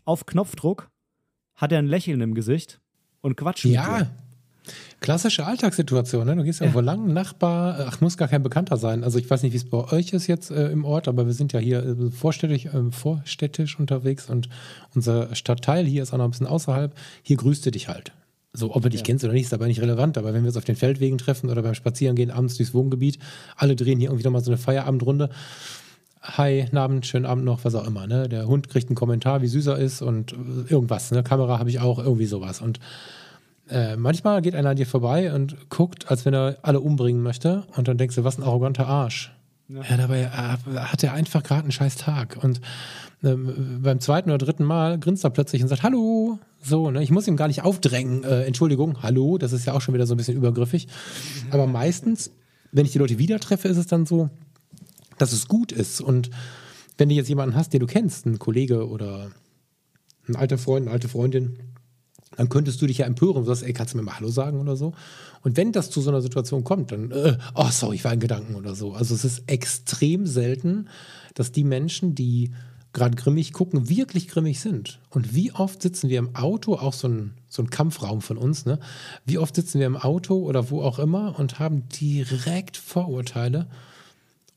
auf Knopfdruck hat er ein Lächeln im Gesicht und quatscht ja. mit dir. Klassische Alltagssituation, ne? Du gehst ja, ja. wo lang, Nachbar, ach, muss gar kein Bekannter sein. Also ich weiß nicht, wie es bei euch ist jetzt äh, im Ort, aber wir sind ja hier äh, vorstädtisch, äh, vorstädtisch unterwegs und unser Stadtteil hier ist auch noch ein bisschen außerhalb. Hier grüßt du dich halt. So, ob er dich ja. kennst oder nicht, ist aber nicht relevant. Aber wenn wir uns auf den Feldwegen treffen oder beim Spazierengehen abends durchs Wohngebiet, alle drehen hier irgendwie nochmal so eine Feierabendrunde. Hi, Abend, schönen Abend noch, was auch immer. Ne? Der Hund kriegt einen Kommentar, wie süß er ist und irgendwas. Ne? Kamera habe ich auch, irgendwie sowas. Und äh, manchmal geht einer an dir vorbei und guckt, als wenn er alle umbringen möchte. Und dann denkst du, was ein arroganter Arsch. Ja. ja dabei äh, hat er einfach gerade einen scheiß Tag. Und äh, beim zweiten oder dritten Mal grinst er plötzlich und sagt, hallo. So, ne? Ich muss ihm gar nicht aufdrängen, äh, Entschuldigung, hallo, das ist ja auch schon wieder so ein bisschen übergriffig. Aber meistens, wenn ich die Leute wieder treffe, ist es dann so, dass es gut ist. Und wenn du jetzt jemanden hast, den du kennst, einen Kollege oder ein alter Freund, eine alte Freundin, dann könntest du dich ja empören und sagst, ey, kannst du mir mal Hallo sagen oder so? Und wenn das zu so einer Situation kommt, dann, äh, oh, sorry, ich war in Gedanken oder so. Also es ist extrem selten, dass die Menschen, die gerade grimmig gucken, wirklich grimmig sind. Und wie oft sitzen wir im Auto, auch so ein, so ein Kampfraum von uns, ne? Wie oft sitzen wir im Auto oder wo auch immer und haben direkt Vorurteile.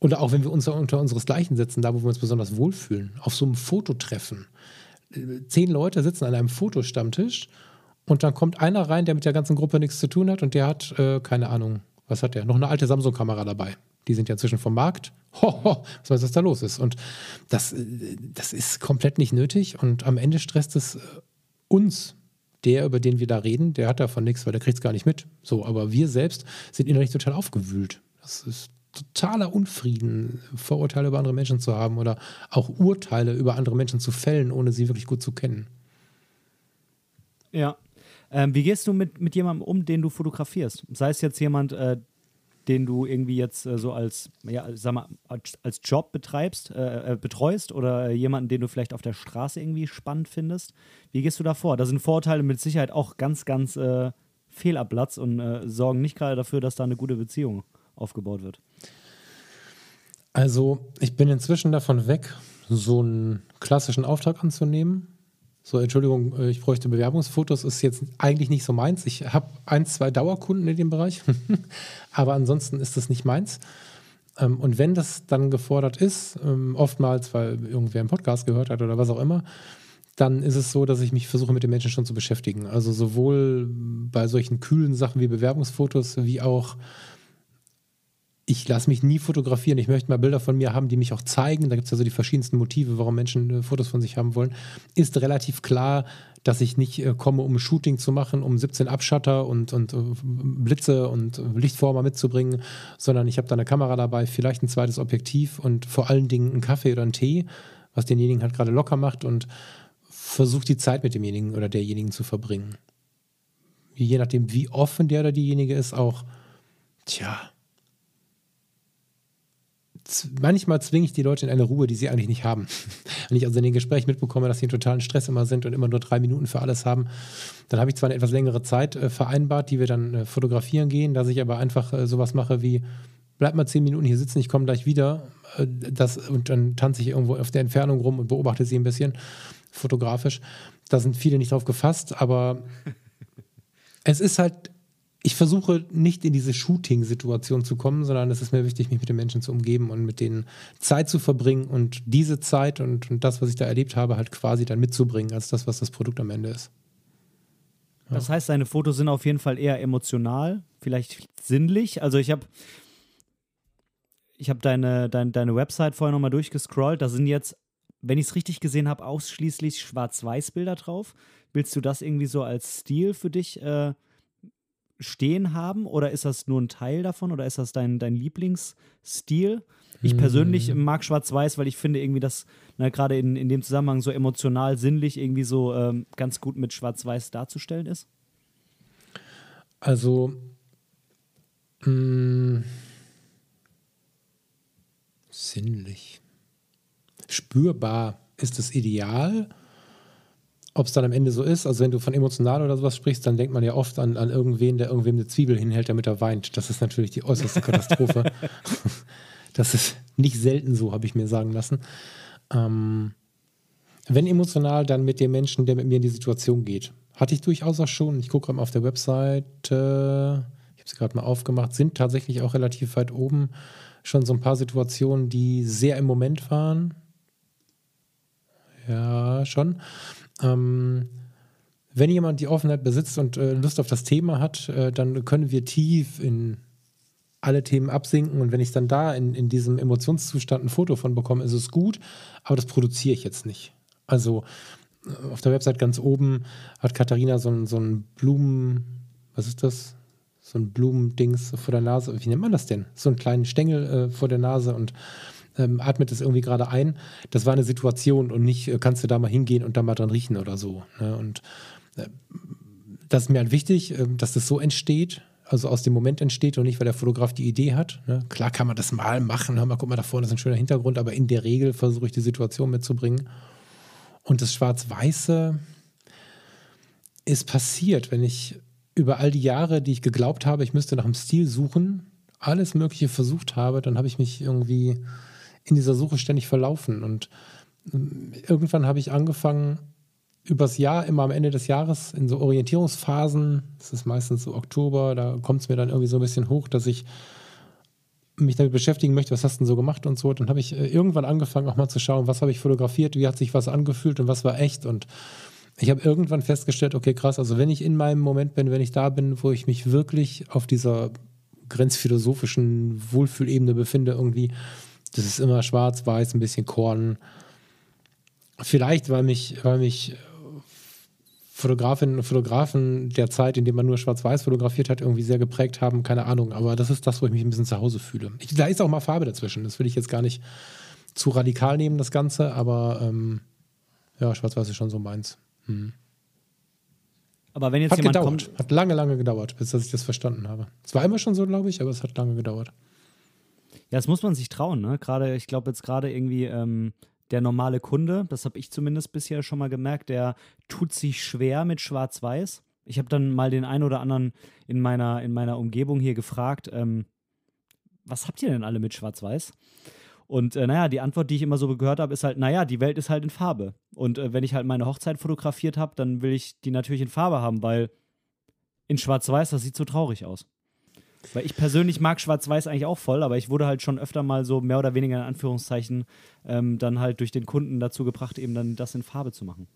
Oder auch wenn wir uns unter unseresgleichen sitzen, da wo wir uns besonders wohlfühlen, auf so einem Fototreffen. Zehn Leute sitzen an einem Fotostammtisch und dann kommt einer rein, der mit der ganzen Gruppe nichts zu tun hat und der hat, äh, keine Ahnung, was hat der? Noch eine alte Samsung-Kamera dabei. Die sind ja inzwischen vom Markt. Ho, ho, was weiß, was da los ist. Und das, äh, das ist komplett nicht nötig. Und am Ende stresst es äh, uns. Der, über den wir da reden, der hat davon nichts, weil der kriegt es gar nicht mit. So, aber wir selbst sind innerlich total aufgewühlt. Das ist totaler Unfrieden, Vorurteile über andere Menschen zu haben oder auch Urteile über andere Menschen zu fällen, ohne sie wirklich gut zu kennen. Ja. Ähm, wie gehst du mit, mit jemandem um, den du fotografierst? Sei es jetzt jemand, äh, den du irgendwie jetzt äh, so als, ja, sag mal, als, Job betreibst, äh, äh, betreust oder jemanden, den du vielleicht auf der Straße irgendwie spannend findest. Wie gehst du da vor? Da sind Vorurteile mit Sicherheit auch ganz, ganz äh, fehl am Platz und äh, sorgen nicht gerade dafür, dass da eine gute Beziehung aufgebaut wird? Also, ich bin inzwischen davon weg, so einen klassischen Auftrag anzunehmen. So, Entschuldigung, äh, ich bräuchte Bewerbungsfotos, ist jetzt eigentlich nicht so meins. Ich habe ein, zwei Dauerkunden in dem Bereich, aber ansonsten ist das nicht meins. Ähm, und wenn das dann gefordert ist, ähm, oftmals, weil irgendwer einen Podcast gehört hat oder was auch immer, dann ist es so, dass ich mich versuche, mit den Menschen schon zu beschäftigen. Also sowohl bei solchen kühlen Sachen wie Bewerbungsfotos, wie auch ich lasse mich nie fotografieren. Ich möchte mal Bilder von mir haben, die mich auch zeigen. Da gibt es ja so die verschiedensten Motive, warum Menschen äh, Fotos von sich haben wollen. Ist relativ klar, dass ich nicht äh, komme, um ein Shooting zu machen, um 17 Abschatter und, und äh, Blitze und Lichtformer mitzubringen, sondern ich habe da eine Kamera dabei, vielleicht ein zweites Objektiv und vor allen Dingen einen Kaffee oder einen Tee, was denjenigen halt gerade locker macht und versucht die Zeit mit demjenigen oder derjenigen zu verbringen. Je nachdem, wie offen der oder diejenige ist, auch, tja, manchmal zwinge ich die Leute in eine Ruhe, die sie eigentlich nicht haben. Wenn ich also in den Gesprächen mitbekomme, dass sie in totalen Stress immer sind und immer nur drei Minuten für alles haben, dann habe ich zwar eine etwas längere Zeit äh, vereinbart, die wir dann äh, fotografieren gehen, dass ich aber einfach äh, sowas mache wie, bleib mal zehn Minuten hier sitzen, ich komme gleich wieder. Äh, das, und dann tanze ich irgendwo auf der Entfernung rum und beobachte sie ein bisschen fotografisch. Da sind viele nicht drauf gefasst, aber es ist halt ich versuche nicht in diese Shooting-Situation zu kommen, sondern es ist mir wichtig, mich mit den Menschen zu umgeben und mit denen Zeit zu verbringen und diese Zeit und, und das, was ich da erlebt habe, halt quasi dann mitzubringen, als das, was das Produkt am Ende ist. Ja. Das heißt, deine Fotos sind auf jeden Fall eher emotional, vielleicht sinnlich. Also ich habe ich habe deine, deine, deine Website vorher nochmal durchgescrollt. Da sind jetzt, wenn ich es richtig gesehen habe, ausschließlich Schwarz-Weiß-Bilder drauf. Willst du das irgendwie so als Stil für dich äh, stehen haben oder ist das nur ein Teil davon oder ist das dein, dein Lieblingsstil? Ich persönlich hm. mag Schwarz-Weiß, weil ich finde irgendwie, dass gerade in, in dem Zusammenhang so emotional, sinnlich irgendwie so ähm, ganz gut mit Schwarz-Weiß darzustellen ist. Also, mh, hm, sinnlich. Spürbar ist das Ideal ob es dann am Ende so ist, also wenn du von emotional oder sowas sprichst, dann denkt man ja oft an, an irgendwen, der irgendwem eine Zwiebel hinhält, damit er weint. Das ist natürlich die äußerste Katastrophe. das ist nicht selten so, habe ich mir sagen lassen. Ähm, wenn emotional, dann mit dem Menschen, der mit mir in die Situation geht. Hatte ich durchaus auch schon. Ich gucke gerade mal auf der Webseite, ich habe sie gerade mal aufgemacht, sind tatsächlich auch relativ weit oben schon so ein paar Situationen, die sehr im Moment waren. Ja, schon. Ähm, wenn jemand die Offenheit besitzt und äh, Lust auf das Thema hat, äh, dann können wir tief in alle Themen absinken. Und wenn ich dann da in, in diesem Emotionszustand ein Foto von bekomme, ist es gut, aber das produziere ich jetzt nicht. Also äh, auf der Website ganz oben hat Katharina so ein, so ein Blumen, was ist das? So ein Blumendings vor der Nase. Wie nennt man das denn? So einen kleinen Stängel äh, vor der Nase und ähm, atmet es irgendwie gerade ein. Das war eine Situation und nicht, äh, kannst du da mal hingehen und da mal dran riechen oder so. Ne? Und äh, das ist mir halt wichtig, äh, dass das so entsteht, also aus dem Moment entsteht und nicht, weil der Fotograf die Idee hat. Ne? Klar kann man das mal machen, mal guck mal da vorne ist ein schöner Hintergrund, aber in der Regel versuche ich die Situation mitzubringen. Und das Schwarz-Weiße ist passiert, wenn ich über all die Jahre, die ich geglaubt habe, ich müsste nach einem Stil suchen, alles Mögliche versucht habe, dann habe ich mich irgendwie in dieser Suche ständig verlaufen. Und ähm, irgendwann habe ich angefangen, übers Jahr, immer am Ende des Jahres, in so Orientierungsphasen, das ist meistens so Oktober, da kommt es mir dann irgendwie so ein bisschen hoch, dass ich mich damit beschäftigen möchte, was hast du denn so gemacht und so. Dann habe ich äh, irgendwann angefangen, auch mal zu schauen, was habe ich fotografiert, wie hat sich was angefühlt und was war echt. Und ich habe irgendwann festgestellt, okay, krass, also wenn ich in meinem Moment bin, wenn ich da bin, wo ich mich wirklich auf dieser grenzphilosophischen Wohlfühlebene befinde, irgendwie, das ist immer schwarz-weiß, ein bisschen Korn. Vielleicht, weil mich, weil mich Fotografinnen und Fotografen der Zeit, in der man nur schwarz-weiß fotografiert hat, irgendwie sehr geprägt haben, keine Ahnung. Aber das ist das, wo ich mich ein bisschen zu Hause fühle. Ich, da ist auch mal Farbe dazwischen. Das will ich jetzt gar nicht zu radikal nehmen, das Ganze. Aber ähm, ja, schwarz-weiß ist schon so meins. Hm. Aber wenn jetzt hat jemand gedauert. kommt. Hat lange, lange gedauert, bis dass ich das verstanden habe. Es war immer schon so, glaube ich, aber es hat lange gedauert. Ja, das muss man sich trauen, ne? Gerade, ich glaube jetzt gerade irgendwie ähm, der normale Kunde, das habe ich zumindest bisher schon mal gemerkt, der tut sich schwer mit Schwarz-Weiß. Ich habe dann mal den einen oder anderen in meiner, in meiner Umgebung hier gefragt, ähm, was habt ihr denn alle mit Schwarz-Weiß? Und äh, naja, die Antwort, die ich immer so gehört habe, ist halt, naja, die Welt ist halt in Farbe. Und äh, wenn ich halt meine Hochzeit fotografiert habe, dann will ich die natürlich in Farbe haben, weil in Schwarz-Weiß, das sieht so traurig aus. Weil ich persönlich mag Schwarz-Weiß eigentlich auch voll, aber ich wurde halt schon öfter mal so mehr oder weniger in Anführungszeichen ähm, dann halt durch den Kunden dazu gebracht, eben dann das in Farbe zu machen.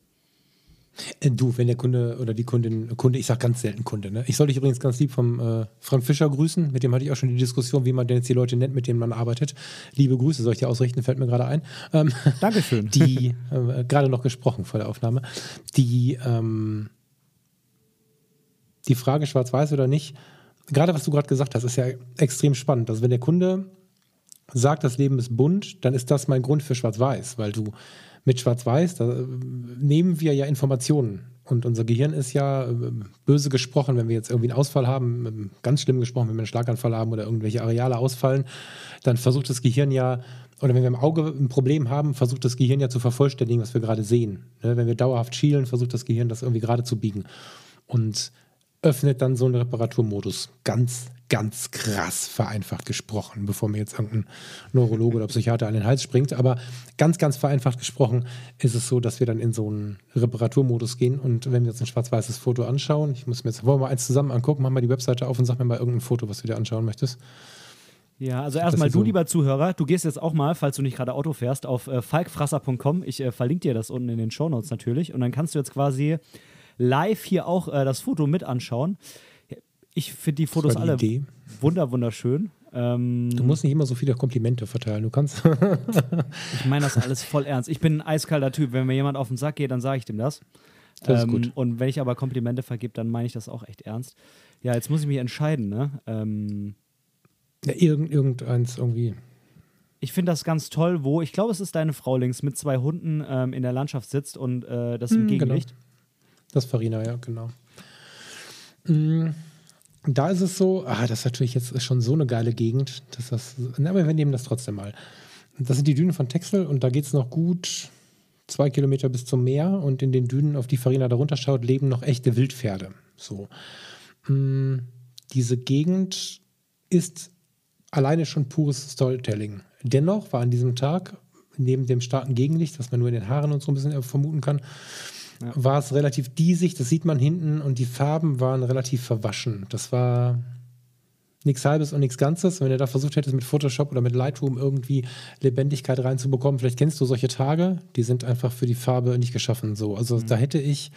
Äh, du, wenn der Kunde oder die Kundin, Kunde, ich sage ganz selten Kunde, ne? Ich soll dich übrigens ganz lieb vom äh, Frank Fischer grüßen, mit dem hatte ich auch schon die Diskussion, wie man denn jetzt die Leute nennt, mit denen man arbeitet. Liebe Grüße, soll ich dir ausrichten, fällt mir gerade ein. Ähm, Dankeschön. Die, äh, gerade noch gesprochen vor der Aufnahme, die, ähm, die Frage schwarz-weiß oder nicht, gerade was du gerade gesagt hast, ist ja extrem spannend. Also wenn der Kunde sagt, das Leben ist bunt, dann ist das mein Grund für schwarz-weiß, weil du mit Schwarz-Weiß, da äh, nehmen wir ja Informationen. Und unser Gehirn ist ja äh, böse gesprochen, wenn wir jetzt irgendwie einen Ausfall haben, ähm, ganz schlimm gesprochen, wenn wir einen Schlaganfall haben oder irgendwelche Areale ausfallen, dann versucht das Gehirn ja, oder wenn wir im Auge ein Problem haben, versucht das Gehirn ja zu vervollständigen, was wir gerade sehen. Ne, wenn wir dauerhaft schielen, versucht das Gehirn das irgendwie gerade zu biegen. Und öffnet dann so einen Reparaturmodus. Ganz, ganz krass vereinfacht gesprochen, bevor mir jetzt irgendein Neurologe oder Psychiater an den Hals springt. Aber ganz, ganz vereinfacht gesprochen ist es so, dass wir dann in so einen Reparaturmodus gehen. Und wenn wir uns ein schwarz-weißes Foto anschauen, ich muss mir jetzt, wollen wir mal eins zusammen angucken, mach mal die Webseite auf und sag mir mal irgendein Foto, was du dir anschauen möchtest. Ja, also erstmal du, so lieber Zuhörer, du gehst jetzt auch mal, falls du nicht gerade Auto fährst, auf äh, falkfrasser.com. Ich äh, verlinke dir das unten in den Shownotes natürlich. Und dann kannst du jetzt quasi live hier auch äh, das Foto mit anschauen. Ich finde die Fotos die alle Idee. wunder wunderschön. Ähm, du musst nicht immer so viele Komplimente verteilen. Du kannst. ich meine das alles voll ernst. Ich bin ein eiskalter Typ. Wenn mir jemand auf den Sack geht, dann sage ich dem das. Das ähm, ist gut. Und wenn ich aber Komplimente vergebe, dann meine ich das auch echt ernst. Ja, jetzt muss ich mich entscheiden, ne? Ähm, ja, irgend, irgendeins irgendwie. Ich finde das ganz toll, wo, ich glaube, es ist deine Frau links mit zwei Hunden ähm, in der Landschaft sitzt und äh, das im mm, Gegenlicht. Genau. Das Farina, ja, genau. Mm, da ist es so, ah, das ist natürlich jetzt schon so eine geile Gegend, dass das, na, aber wir nehmen das trotzdem mal. Das sind die Dünen von Texel und da geht es noch gut zwei Kilometer bis zum Meer und in den Dünen, auf die Farina darunter schaut, leben noch echte Wildpferde. So. Mm, diese Gegend ist alleine schon pures Storytelling. Dennoch war an diesem Tag, neben dem starken Gegenlicht, das man nur in den Haaren und so ein bisschen vermuten kann, ja. war es relativ diesig, das sieht man hinten und die Farben waren relativ verwaschen. Das war nichts Halbes und nichts Ganzes. Wenn du da versucht hättest, mit Photoshop oder mit Lightroom irgendwie Lebendigkeit reinzubekommen, vielleicht kennst du solche Tage, die sind einfach für die Farbe nicht geschaffen. So. Also mhm. da hätte ich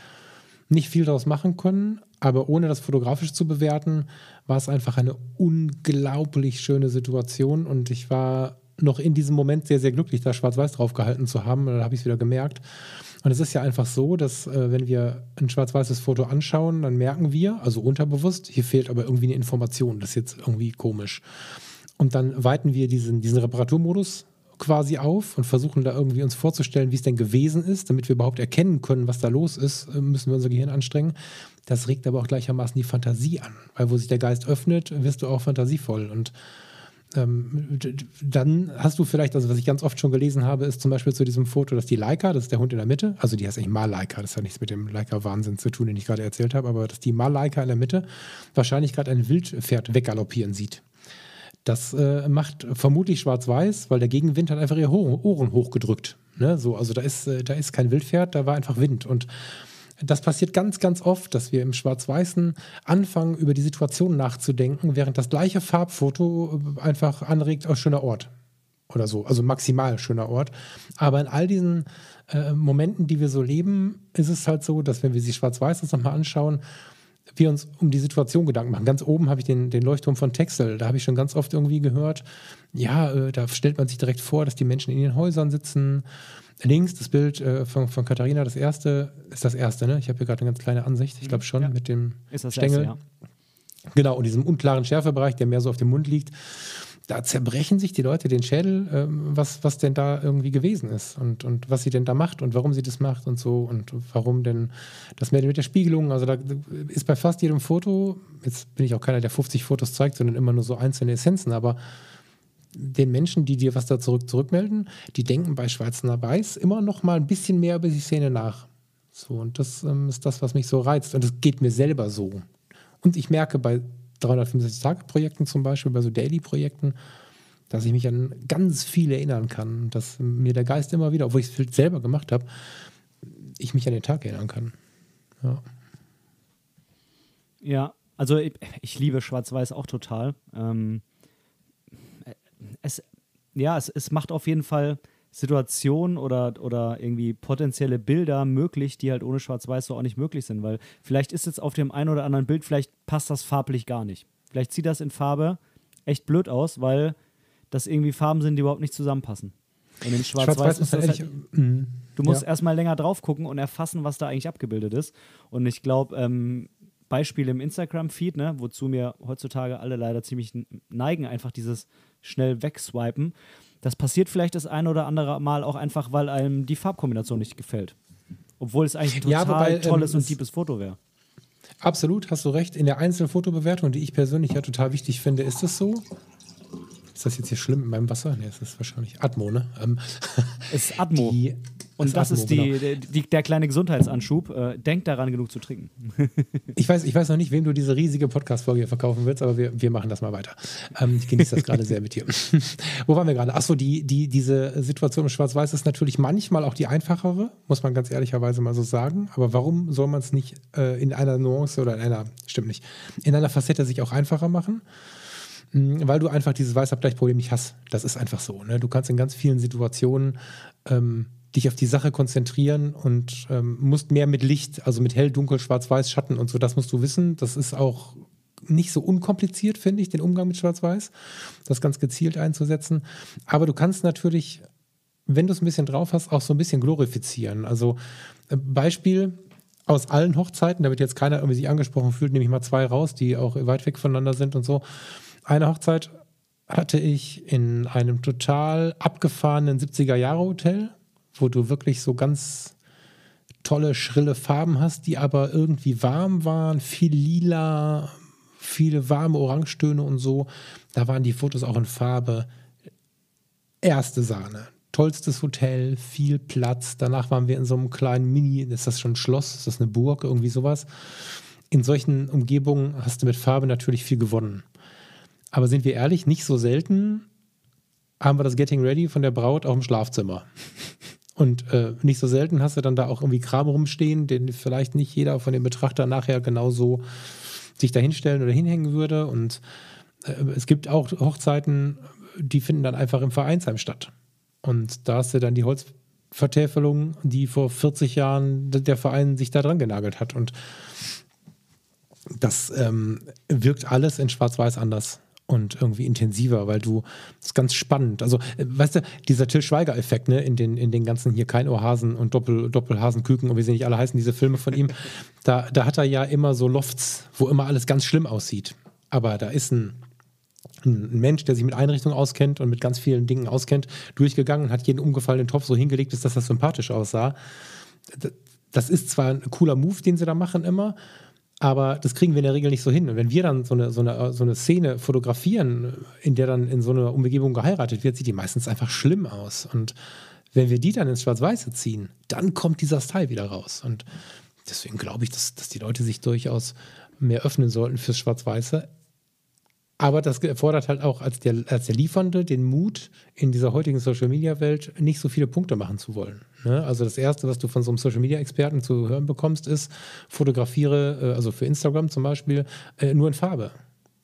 nicht viel daraus machen können, aber ohne das fotografisch zu bewerten, war es einfach eine unglaublich schöne Situation und ich war noch in diesem Moment sehr, sehr glücklich, da schwarz-weiß drauf gehalten zu haben. Da habe ich es wieder gemerkt. Und es ist ja einfach so, dass äh, wenn wir ein schwarz-weißes Foto anschauen, dann merken wir, also unterbewusst, hier fehlt aber irgendwie eine Information. Das ist jetzt irgendwie komisch. Und dann weiten wir diesen, diesen Reparaturmodus quasi auf und versuchen da irgendwie uns vorzustellen, wie es denn gewesen ist, damit wir überhaupt erkennen können, was da los ist, äh, müssen wir unser Gehirn anstrengen. Das regt aber auch gleichermaßen die Fantasie an, weil wo sich der Geist öffnet, wirst du auch fantasievoll und ähm, dann hast du vielleicht, also was ich ganz oft schon gelesen habe, ist zum Beispiel zu diesem Foto, dass die Leica, das ist der Hund in der Mitte, also die heißt eigentlich Malaika, das hat nichts mit dem Leica-Wahnsinn zu tun, den ich gerade erzählt habe, aber dass die Malaika in der Mitte wahrscheinlich gerade ein Wildpferd weggaloppieren sieht. Das äh, macht vermutlich schwarz-weiß, weil der Gegenwind hat einfach ihre Ohren hochgedrückt. Ne? So, also da ist, äh, da ist kein Wildpferd, da war einfach Wind. Und das passiert ganz, ganz oft, dass wir im Schwarz-Weißen anfangen, über die Situation nachzudenken, während das gleiche Farbfoto einfach anregt, aus schöner Ort oder so, also maximal schöner Ort. Aber in all diesen äh, Momenten, die wir so leben, ist es halt so, dass wenn wir sie schwarz-weiß uns nochmal anschauen, wir uns um die Situation Gedanken machen. Ganz oben habe ich den, den Leuchtturm von Texel. Da habe ich schon ganz oft irgendwie gehört, ja, äh, da stellt man sich direkt vor, dass die Menschen in ihren Häusern sitzen links das Bild äh, von, von Katharina, das erste, ist das erste, ne? Ich habe hier gerade eine ganz kleine Ansicht, ich glaube schon, ja. mit dem Stängel. Erste, ja. Genau, und diesem unklaren Schärfebereich, der mehr so auf dem Mund liegt. Da zerbrechen sich die Leute den Schädel, ähm, was, was denn da irgendwie gewesen ist und, und was sie denn da macht und warum sie das macht und so und warum denn das mehr mit der Spiegelung. Also da ist bei fast jedem Foto, jetzt bin ich auch keiner, der 50 Fotos zeigt, sondern immer nur so einzelne Essenzen, aber den Menschen, die dir was da zurück zurückmelden, die denken bei Schwarzer Weiß immer noch mal ein bisschen mehr über die Szene nach. So, und das ähm, ist das, was mich so reizt. Und es geht mir selber so. Und ich merke bei 365-Tage-Projekten zum Beispiel, bei so Daily-Projekten, dass ich mich an ganz viel erinnern kann, dass mir der Geist immer wieder, obwohl ich es selber gemacht habe, ich mich an den Tag erinnern kann. Ja. Ja, also ich, ich liebe Schwarz-Weiß auch total. Ähm, es, ja, es, es macht auf jeden Fall Situationen oder, oder irgendwie potenzielle Bilder möglich, die halt ohne Schwarz-Weiß so auch nicht möglich sind, weil vielleicht ist jetzt auf dem einen oder anderen Bild, vielleicht passt das farblich gar nicht. Vielleicht sieht das in Farbe echt blöd aus, weil das irgendwie Farben sind, die überhaupt nicht zusammenpassen. Und in Schwarz-Weiß ist das halt, mm, Du musst ja. erstmal länger drauf gucken und erfassen, was da eigentlich abgebildet ist. Und ich glaube, ähm, Beispiele im Instagram-Feed, ne, wozu mir heutzutage alle leider ziemlich neigen, einfach dieses schnell wegswipen. Das passiert vielleicht das eine oder andere Mal auch einfach, weil einem die Farbkombination nicht gefällt. Obwohl es eigentlich ein total ja, wobei, ähm, tolles ähm, und tiefes Foto wäre. Absolut, hast du recht. In der Einzelfotobewertung, die ich persönlich ja total wichtig finde, ist es so. Ist das jetzt hier schlimm mit meinem Wasser? Nee, es ist wahrscheinlich Atmo, ne? Ähm, es ist Atmo. Die, und das, das ist die, genau. die, der kleine Gesundheitsanschub. Äh, denkt daran, genug zu trinken. ich, weiß, ich weiß noch nicht, wem du diese riesige Podcast-Folge hier verkaufen willst, aber wir, wir machen das mal weiter. Ähm, ich genieße das gerade sehr mit dir. Wo waren wir gerade? Achso, die, die, diese Situation im Schwarz-Weiß ist natürlich manchmal auch die einfachere, muss man ganz ehrlicherweise mal so sagen. Aber warum soll man es nicht äh, in einer Nuance oder in einer, stimmt nicht, in einer Facette sich auch einfacher machen? Weil du einfach dieses Weißabgleichproblem nicht hast. Das ist einfach so. Ne? Du kannst in ganz vielen Situationen ähm, dich auf die Sache konzentrieren und ähm, musst mehr mit Licht, also mit hell, dunkel, schwarz, weiß, Schatten und so, das musst du wissen. Das ist auch nicht so unkompliziert, finde ich, den Umgang mit Schwarz-Weiß, das ganz gezielt einzusetzen. Aber du kannst natürlich, wenn du es ein bisschen drauf hast, auch so ein bisschen glorifizieren. Also äh, Beispiel aus allen Hochzeiten, damit jetzt keiner irgendwie sich angesprochen fühlt, nehme ich mal zwei raus, die auch weit weg voneinander sind und so. Eine Hochzeit hatte ich in einem total abgefahrenen 70er-Jahre-Hotel wo du wirklich so ganz tolle, schrille Farben hast, die aber irgendwie warm waren, viel lila, viele warme Orangetöne und so. Da waren die Fotos auch in Farbe. Erste Sahne. Tollstes Hotel, viel Platz. Danach waren wir in so einem kleinen Mini, ist das schon ein Schloss, ist das eine Burg, irgendwie sowas. In solchen Umgebungen hast du mit Farbe natürlich viel gewonnen. Aber sind wir ehrlich, nicht so selten haben wir das Getting Ready von der Braut auch im Schlafzimmer. Und äh, nicht so selten hast du dann da auch irgendwie Kram rumstehen, den vielleicht nicht jeder von den Betrachtern nachher genauso sich da hinstellen oder hinhängen würde. Und äh, es gibt auch Hochzeiten, die finden dann einfach im Vereinsheim statt. Und da hast du dann die Holzvertäfelung, die vor 40 Jahren der Verein sich da dran genagelt hat. Und das ähm, wirkt alles in Schwarz-Weiß anders und irgendwie intensiver, weil du, das ist ganz spannend. Also, äh, weißt du, dieser Till Schweiger-Effekt, ne, in den, in den ganzen hier Keinohrhasen und Doppel, Doppelhasenküken und wie sie nicht alle heißen, diese Filme von ihm, da, da hat er ja immer so Lofts, wo immer alles ganz schlimm aussieht. Aber da ist ein, ein Mensch, der sich mit Einrichtungen auskennt und mit ganz vielen Dingen auskennt, durchgegangen und hat jeden umgefallenen Topf so hingelegt, dass das sympathisch aussah. Das ist zwar ein cooler Move, den sie da machen immer, aber das kriegen wir in der Regel nicht so hin. Und wenn wir dann so eine, so eine, so eine Szene fotografieren, in der dann in so einer Umgebung geheiratet wird, sieht die meistens einfach schlimm aus. Und wenn wir die dann ins Schwarz-Weiße ziehen, dann kommt dieser Style wieder raus. Und deswegen glaube ich, dass, dass die Leute sich durchaus mehr öffnen sollten fürs Schwarz-Weiße. Aber das erfordert halt auch als der, als der Liefernde den Mut, in dieser heutigen Social-Media-Welt nicht so viele Punkte machen zu wollen. Ne? Also das Erste, was du von so einem Social-Media-Experten zu hören bekommst, ist, fotografiere, äh, also für Instagram zum Beispiel, äh, nur in Farbe.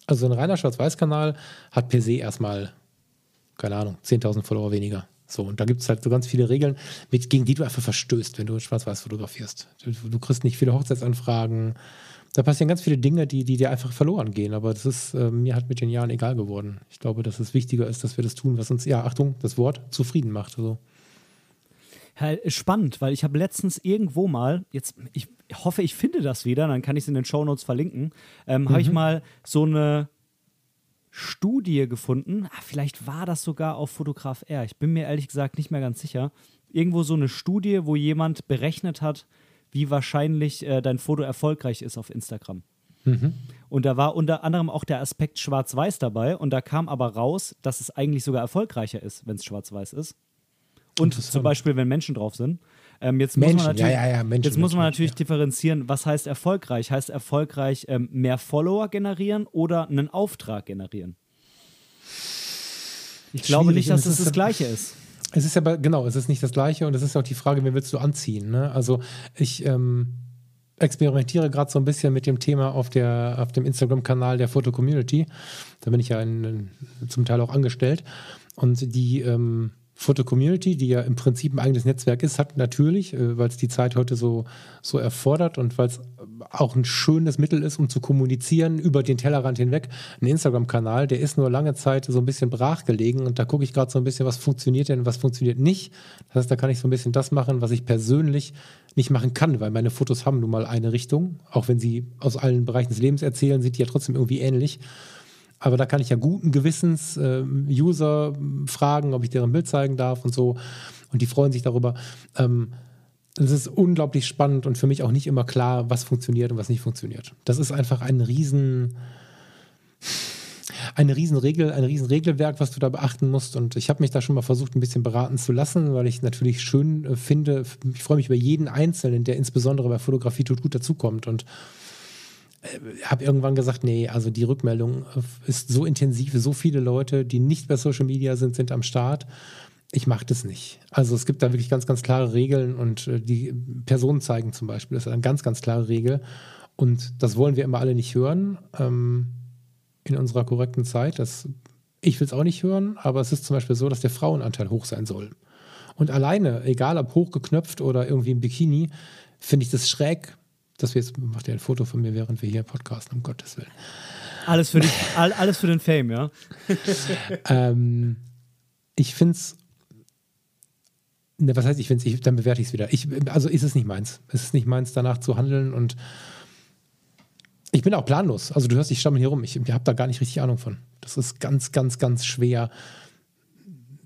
Also ein reiner Schwarz-Weiß-Kanal hat per se erstmal, keine Ahnung, 10.000 Follower weniger. So, und da gibt es halt so ganz viele Regeln, mit, gegen die du einfach verstößt, wenn du Schwarz-Weiß fotografierst. Du, du kriegst nicht viele Hochzeitsanfragen, da passieren ganz viele Dinge, die, die dir einfach verloren gehen. Aber das ist äh, mir halt mit den Jahren egal geworden. Ich glaube, dass es wichtiger ist, dass wir das tun, was uns, ja, Achtung, das Wort, zufrieden macht. Also. Ja, spannend, weil ich habe letztens irgendwo mal, jetzt, ich hoffe, ich finde das wieder, dann kann ich es in den Show Notes verlinken, ähm, mhm. habe ich mal so eine Studie gefunden. Ah, vielleicht war das sogar auf Fotograf R. Ich bin mir ehrlich gesagt nicht mehr ganz sicher. Irgendwo so eine Studie, wo jemand berechnet hat, wie wahrscheinlich äh, dein Foto erfolgreich ist auf Instagram. Mhm. Und da war unter anderem auch der Aspekt Schwarz-Weiß dabei und da kam aber raus, dass es eigentlich sogar erfolgreicher ist, wenn es Schwarz-Weiß ist. Und zum Beispiel, wenn Menschen drauf sind. Ähm, jetzt Menschen, muss man natürlich, ja, ja, ja, Menschen, jetzt muss man Menschen, natürlich differenzieren, was heißt erfolgreich? Heißt erfolgreich ähm, mehr Follower generieren oder einen Auftrag generieren? Ich glaube nicht, dass es das ist- Gleiche ist. Es ist aber, genau, es ist nicht das Gleiche und es ist auch die Frage, wen willst du anziehen? Ne? Also ich ähm, experimentiere gerade so ein bisschen mit dem Thema auf, der, auf dem Instagram-Kanal der Foto-Community. Da bin ich ja in, zum Teil auch angestellt. Und die ähm, Foto-Community, die ja im Prinzip ein eigenes Netzwerk ist, hat natürlich, äh, weil es die Zeit heute so, so erfordert und weil es auch ein schönes Mittel ist, um zu kommunizieren über den Tellerrand hinweg, ein Instagram-Kanal, der ist nur lange Zeit so ein bisschen brach gelegen und da gucke ich gerade so ein bisschen, was funktioniert denn, was funktioniert nicht. Das heißt, da kann ich so ein bisschen das machen, was ich persönlich nicht machen kann, weil meine Fotos haben nun mal eine Richtung, auch wenn sie aus allen Bereichen des Lebens erzählen, sind die ja trotzdem irgendwie ähnlich. Aber da kann ich ja guten Gewissens äh, User fragen, ob ich deren Bild zeigen darf und so. Und die freuen sich darüber. Ähm, es ist unglaublich spannend und für mich auch nicht immer klar, was funktioniert und was nicht funktioniert. Das ist einfach ein riesen, eine Riesenregel, ein Riesenregelwerk, was du da beachten musst. Und ich habe mich da schon mal versucht, ein bisschen beraten zu lassen, weil ich natürlich schön äh, finde, ich freue mich über jeden Einzelnen, der insbesondere bei Fotografie tut gut dazukommt. Und habe irgendwann gesagt, nee, also die Rückmeldung ist so intensiv, so viele Leute, die nicht bei Social Media sind, sind am Start. Ich mache das nicht. Also es gibt da wirklich ganz, ganz klare Regeln und äh, die Personen zeigen zum Beispiel, das ist eine ganz, ganz klare Regel. Und das wollen wir immer alle nicht hören ähm, in unserer korrekten Zeit. Das, ich will es auch nicht hören, aber es ist zum Beispiel so, dass der Frauenanteil hoch sein soll. Und alleine, egal ob hochgeknöpft oder irgendwie im Bikini, finde ich das schräg, dass wir jetzt, macht ihr ein Foto von mir, während wir hier podcasten, um Gottes Willen. Alles für, dich, all, alles für den Fame, ja? ähm, ich finde es, ne, was heißt ich finde es, dann bewerte ich es wieder. Ich, also ist es nicht meins. Es ist nicht meins, danach zu handeln und ich bin auch planlos. Also du hörst, ich stammel hier rum. Ich, ich habe da gar nicht richtig Ahnung von. Das ist ganz, ganz, ganz schwer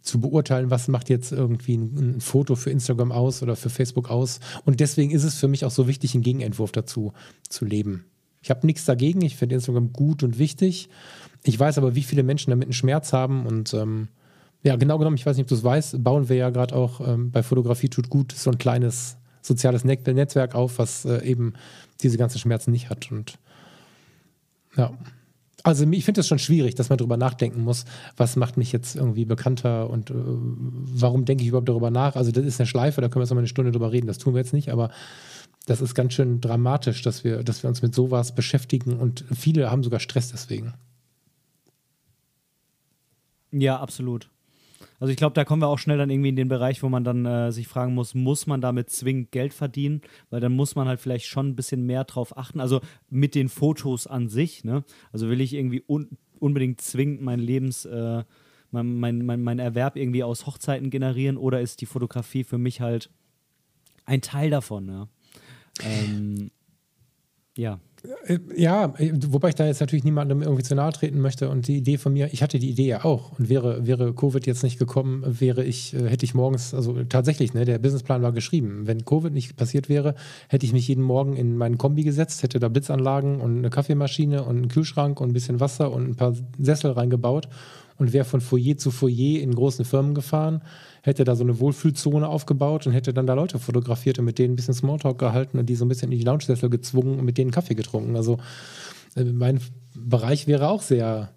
zu beurteilen, was macht jetzt irgendwie ein, ein, Foto für Instagram aus oder für Facebook aus. Und deswegen ist es für mich auch so wichtig, einen Gegenentwurf dazu zu leben. Ich habe nichts dagegen. Ich finde Instagram gut und wichtig. Ich weiß aber, wie viele Menschen damit einen Schmerz haben. Und ähm, ja, genau genommen, ich weiß nicht, ob du es weißt, bauen wir ja gerade auch ähm, bei Fotografie tut gut so ein kleines soziales Net Netzwerk auf, was äh, eben diese ganzen Schmerzen nicht hat. Und ja. Also ich finde es schon schwierig, dass man darüber nachdenken muss, was macht mich jetzt irgendwie bekannter und äh, warum denke ich überhaupt darüber nach. Also das ist eine Schleife, da können wir jetzt mal eine Stunde drüber reden, das tun wir jetzt nicht, aber das ist ganz schön dramatisch, dass wir, dass wir uns mit sowas beschäftigen und viele haben sogar Stress deswegen. Ja, absolut. Also ich glaube, da kommen wir auch schnell dann irgendwie in den Bereich, wo man dann äh, sich fragen muss, muss man damit zwingend Geld verdienen? Weil dann muss man halt vielleicht schon ein bisschen mehr drauf achten. Also mit den Fotos an sich, ne? Also will ich irgendwie un unbedingt zwingend mein Lebens, äh, mein, mein, mein, mein Erwerb irgendwie aus Hochzeiten generieren oder ist die Fotografie für mich halt ein Teil davon, ja? Ähm, ja. Ja, wobei ich da jetzt natürlich niemandem irgendwie zu nahe treten möchte. Und die Idee von mir, ich hatte die Idee ja auch. Und wäre, wäre Covid jetzt nicht gekommen, wäre ich, hätte ich morgens, also tatsächlich, ne, der Businessplan war geschrieben. Wenn Covid nicht passiert wäre, hätte ich mich jeden Morgen in meinen Kombi gesetzt, hätte da Blitzanlagen und eine Kaffeemaschine und einen Kühlschrank und ein bisschen Wasser und ein paar Sessel reingebaut und wäre von Foyer zu Foyer in großen Firmen gefahren, hätte da so eine Wohlfühlzone aufgebaut und hätte dann da Leute fotografiert und mit denen ein bisschen Smalltalk gehalten und die so ein bisschen in die Lounge-Sessel gezwungen und mit denen Kaffee getrunken. Also äh, mein Bereich wäre auch sehr,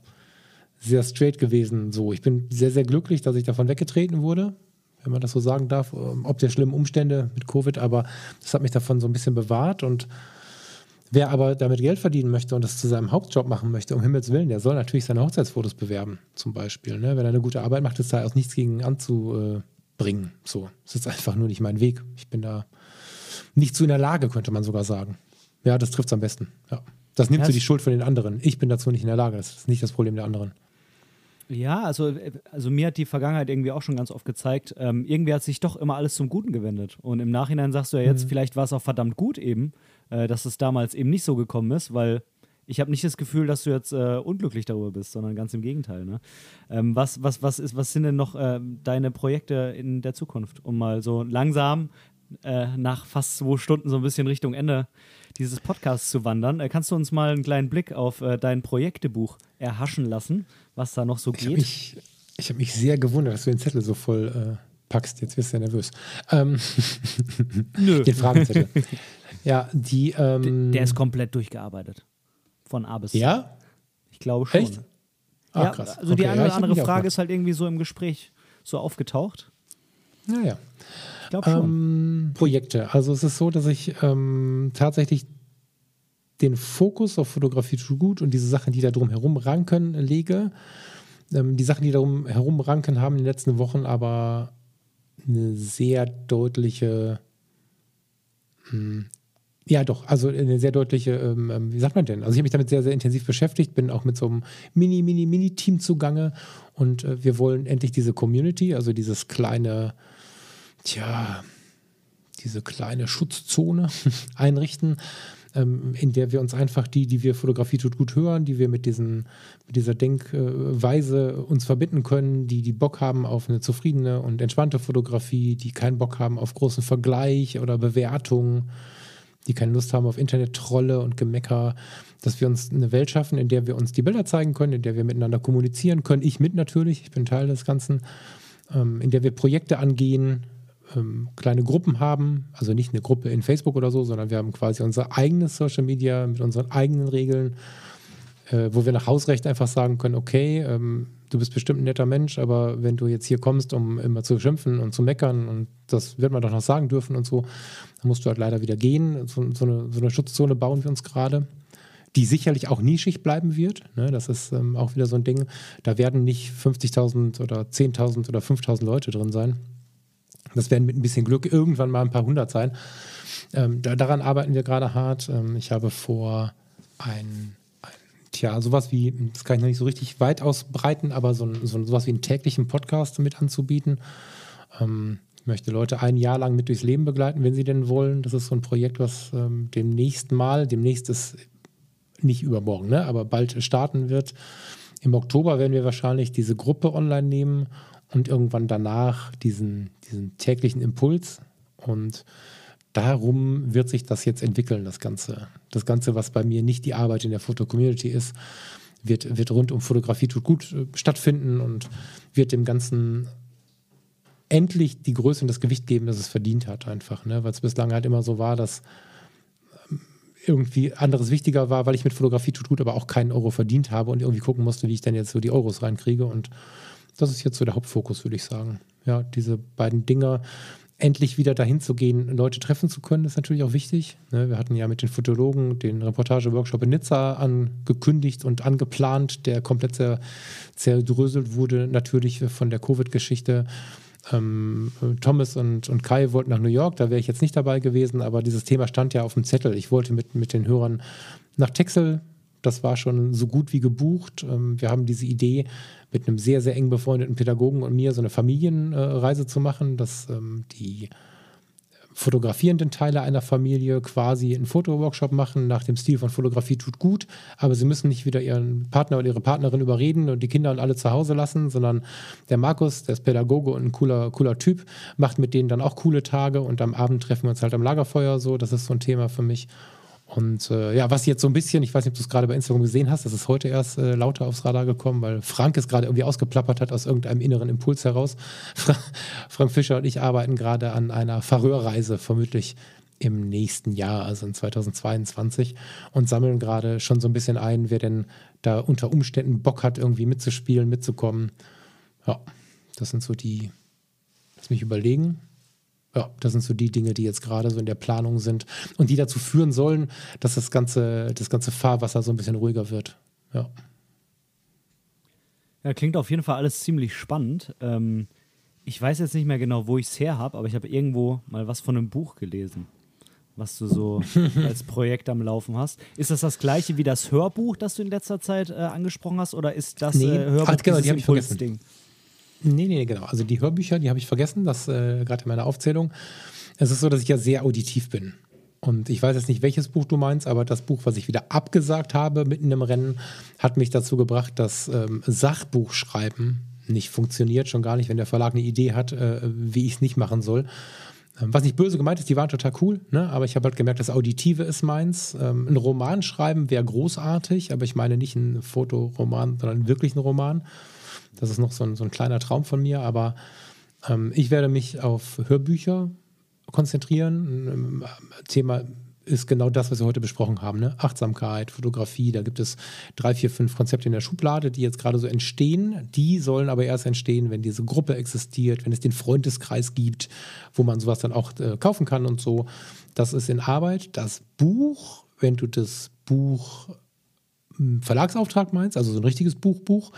sehr straight gewesen. So, ich bin sehr, sehr glücklich, dass ich davon weggetreten wurde, wenn man das so sagen darf, ob der schlimmen Umstände mit Covid, aber das hat mich davon so ein bisschen bewahrt und Wer aber damit Geld verdienen möchte und das zu seinem Hauptjob machen möchte, um Himmels Willen, der soll natürlich seine Hochzeitsfotos bewerben, zum Beispiel. Ne? Wenn er eine gute Arbeit macht, ist da auch nichts gegen anzubringen. So, es ist einfach nur nicht mein Weg. Ich bin da nicht zu in der Lage, könnte man sogar sagen. Ja, das trifft es am besten. Ja. Das nimmt Ja, so die Schuld von den anderen. Ich bin dazu nicht in der Lage. Das ist nicht das Problem der anderen. Ja, also, also mir hat die Vergangenheit irgendwie auch schon ganz oft gezeigt, ähm, irgendwie hat sich doch immer alles zum Guten gewendet. Und im Nachhinein sagst du ja jetzt, vielleicht war es auch verdammt gut eben, äh, dass es damals eben nicht so gekommen ist, weil ich habe nicht das Gefühl, dass du jetzt äh, unglücklich darüber bist, sondern ganz im Gegenteil. Ne? Ähm, was, was, was, ist, was sind denn noch ähm, deine Projekte in der Zukunft, um mal so langsam äh, nach fast zwei Stunden so ein bisschen Richtung Ende dieses Podcasts zu wandern? Äh, kannst du uns mal einen kleinen Blick auf äh, dein Projektebuch erhaschen lassen, was da noch so Ich habe geht? mich, ich hab mich sehr gewundert, dass du den Zettel so voll äh, packst. Jetzt wirst du ja nervös. Ähm, Nö. Den Fragenzettel. Ja, die. Ähm, der ist komplett durchgearbeitet. Von A bis Z. Ja? Ich glaube schon. Echt? Ach, ja, krass. Also okay, die eine ja, oder andere Frage ist halt irgendwie so im Gespräch so aufgetaucht. Naja. Ich glaube schon. Ähm, Projekte. Also es ist so, dass ich ähm, tatsächlich den Fokus auf Fotografie tut gut und diese Sachen, die da drum herum ranken, lege. Ähm, die Sachen, die darum herum ranken, haben in den letzten Wochen aber eine sehr deutliche, hm, ja doch, also eine sehr deutliche, ähm, ähm, wie sagt man denn? Also ich habe mich damit sehr, sehr intensiv beschäftigt, bin auch mit so einem Mini, Mini, Mini-Team zugange und äh, wir wollen endlich diese Community, also dieses kleine, tja, diese kleine Schutzzone einrichten, ähm, in der wir uns einfach die, die wir Fotografie tut gut hören, die wir mit, diesen, mit dieser Denkweise uns verbinden können, die die Bock haben auf eine zufriedene und entspannte Fotografie, die keinen Bock haben auf großen Vergleich oder Bewertung, die keine Lust haben auf Internet-Trolle und Gemecker, dass wir uns eine Welt schaffen, in der wir uns die Bilder zeigen können, in der wir miteinander kommunizieren können. Ich mit natürlich, ich bin Teil des Ganzen, ähm, in der wir Projekte angehen, ähm, kleine Gruppen haben, also nicht eine Gruppe in Facebook oder so, sondern wir haben quasi unser eigenes Social Media mit unseren eigenen Regeln, äh, wo wir nach Hausrecht einfach sagen können, okay, ähm, du bist bestimmt ein netter Mensch, aber wenn du jetzt hier kommst, um immer zu schimpfen und zu meckern und das wird man doch noch sagen dürfen und so, dann musst du halt leider wieder gehen. So, so, eine, so eine, Schutzzone bauen wir uns gerade, die sicherlich auch nischig bleiben wird. Ne? Das ist ähm, auch wieder so ein Ding. Da werden nicht 50.000 oder 10.000 oder 5.000 Leute drin sein. Das werden mit ein bisschen Glück irgendwann mal ein paar hundert sein. Ähm, da, daran arbeiten wir gerade hart. Ähm, ich habe vor, ein, ein, tja, sowas wie, das kann ich noch nicht so richtig weit ausbreiten, aber so, ein, so sowas wie einen täglichen Podcast mit anzubieten. Ähm, ich möchte Leute ein Jahr lang mit durchs Leben begleiten, wenn sie denn wollen. Das ist so ein Projekt, was ähm, demnächst mal, demnächst ist nicht übermorgen, ne, aber bald starten wird. Im Oktober werden wir wahrscheinlich diese Gruppe online nehmen und irgendwann danach diesen, diesen täglichen Impuls. Und darum wird sich das jetzt entwickeln, das Ganze. Das Ganze, was bei mir nicht die Arbeit in der Foto-Community ist, wird, wird rund um Fotografie tut gut äh, stattfinden und wird dem Ganzen endlich die Größe und das Gewicht geben, das es verdient hat, einfach. Ne? Weil es bislang halt immer so war, dass ähm, irgendwie anderes wichtiger war, weil ich mit Fotografie tut gut, aber auch keinen Euro verdient habe und irgendwie gucken musste, wie ich dann jetzt so die Euros reinkriege. Und das ist jetzt so der Hauptfokus, würde ich sagen. Ja, diese beiden Dinger endlich wieder dahin zu gehen, Leute treffen zu können, ist natürlich auch wichtig. Ne, wir hatten ja mit den Fotologen den Reportage-Workshop in Nizza angekündigt und angeplant, der komplett zerdröselt wurde, natürlich von der Covid-Geschichte. Ähm, Thomas und, und Kai wollten nach New York, da wäre ich jetzt nicht dabei gewesen, aber dieses Thema stand ja auf dem Zettel. Ich wollte mit, mit den Hörern nach Texel das war schon so gut wie gebucht. Ähm, wir haben diese Idee, mit einem sehr, sehr eng befreundeten Pädagogen und mir so eine Familienreise zu machen, dass ähm, die fotografierenden Teile einer Familie quasi einen Fotoworkshop machen nach dem Stil von Fotografie tut gut, aber sie müssen nicht wieder ihren Partner oder ihre Partnerin überreden und die Kinder und alle zu Hause lassen, sondern der Markus, der ist Pädagoge und ein cooler, cooler Typ, macht mit denen dann auch coole Tage und am Abend treffen wir uns halt am Lagerfeuer so, das ist so ein Thema für mich. Und äh, ja, was jetzt so ein bisschen, ich weiß nicht, ob du es gerade bei Instagram gesehen hast, das ist heute erst äh, lauter aufs Radar gekommen, weil Frank es gerade irgendwie ausgeplappert hat aus irgendeinem inneren Impuls heraus. Frank Fischer und ich arbeiten gerade an einer Faröerreise, vermutlich im nächsten Jahr, also in 2022, und sammeln gerade schon so ein bisschen ein, wer denn da unter Umständen Bock hat, irgendwie mitzuspielen, mitzukommen. Ja, das sind so die, lass mich überlegen, ja, das sind so die Dinge, die jetzt gerade so in der Planung sind und die dazu führen sollen, dass das ganze, das ganze Fahrwasser so ein bisschen ruhiger wird. Ja. Ja, klingt auf jeden Fall alles ziemlich spannend. Ähm, ich weiß jetzt nicht mehr genau, wo ich es her habe, aber ich habe irgendwo mal was von einem Buch gelesen, was du so als Projekt am Laufen hast. Ist das das gleiche wie das Hörbuch, das du in letzter Zeit äh, angesprochen hast, oder ist das nee, äh, Hörbuch Ach, genau, die Impulsding? Nee, nee, genau. Also die Hörbücher, die habe ich vergessen, das äh, gerade in meiner Aufzählung. Es ist so, dass ich ja sehr auditiv bin. Und ich weiß jetzt nicht, welches Buch du meinst, aber das Buch, was ich wieder abgesagt habe mitten im Rennen, hat mich dazu gebracht, dass ähm, Sachbuchschreiben nicht funktioniert, schon gar nicht, wenn der Verlag eine Idee hat, äh, wie ich es nicht machen soll. Ähm, was nicht böse gemeint ist, die waren total cool, ne? aber ich habe halt gemerkt, das Auditive ist meins. Ähm, ein Roman schreiben wäre großartig, aber ich meine nicht einen Fotoroman, sondern wirklich einen Roman. Das ist noch so ein, so ein kleiner Traum von mir, aber Ähm, ich werde mich auf Hörbücher konzentrieren. Thema ist genau das, was wir heute besprochen haben. Ne? Achtsamkeit, Fotografie, da gibt es drei, vier, fünf Konzepte in der Schublade, die jetzt gerade so entstehen. Die sollen aber erst entstehen, wenn diese Gruppe existiert, wenn es den Freundeskreis gibt, wo man sowas dann auch äh, kaufen kann und so. Das ist in Arbeit. Das Buch, wenn du das Buch Verlagsauftrag meinst, also so ein richtiges Buchbuch,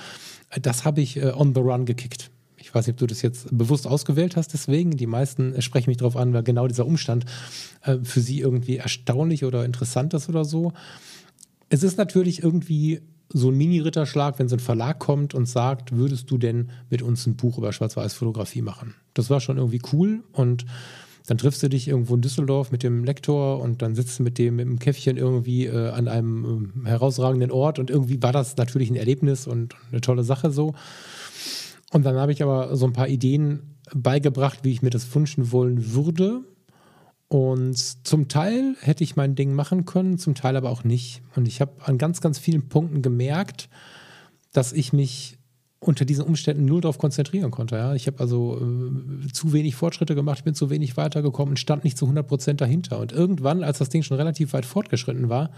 äh, das habe ich äh, on the run gekickt. Ich weiß nicht, ob du das jetzt bewusst ausgewählt hast, deswegen. Die meisten sprechen mich darauf an, weil genau dieser Umstand äh, für sie irgendwie erstaunlich oder interessant ist oder so. Es ist natürlich irgendwie so ein Mini-Ritterschlag, wenn so ein Verlag kommt und sagt, würdest du denn mit uns ein Buch über Schwarz-Weiß-Fotografie machen? Das war schon irgendwie cool und dann triffst du dich irgendwo in Düsseldorf mit dem Lektor und dann sitzt du mit dem im Käffchen irgendwie äh, an einem äh, herausragenden Ort und irgendwie war das natürlich ein Erlebnis und eine tolle Sache so. Und dann habe ich aber so ein paar Ideen beigebracht, wie ich mir das wünschen wollen würde. Und zum Teil hätte ich mein Ding machen können, zum Teil aber auch nicht. Und ich habe an ganz, ganz vielen Punkten gemerkt, dass ich mich unter diesen Umständen null darauf konzentrieren konnte. Ja? Ich habe also äh, zu wenig Fortschritte gemacht, bin zu wenig weitergekommen und stand nicht zu 100 Prozent dahinter. Und irgendwann, als das Ding schon relativ weit fortgeschritten war,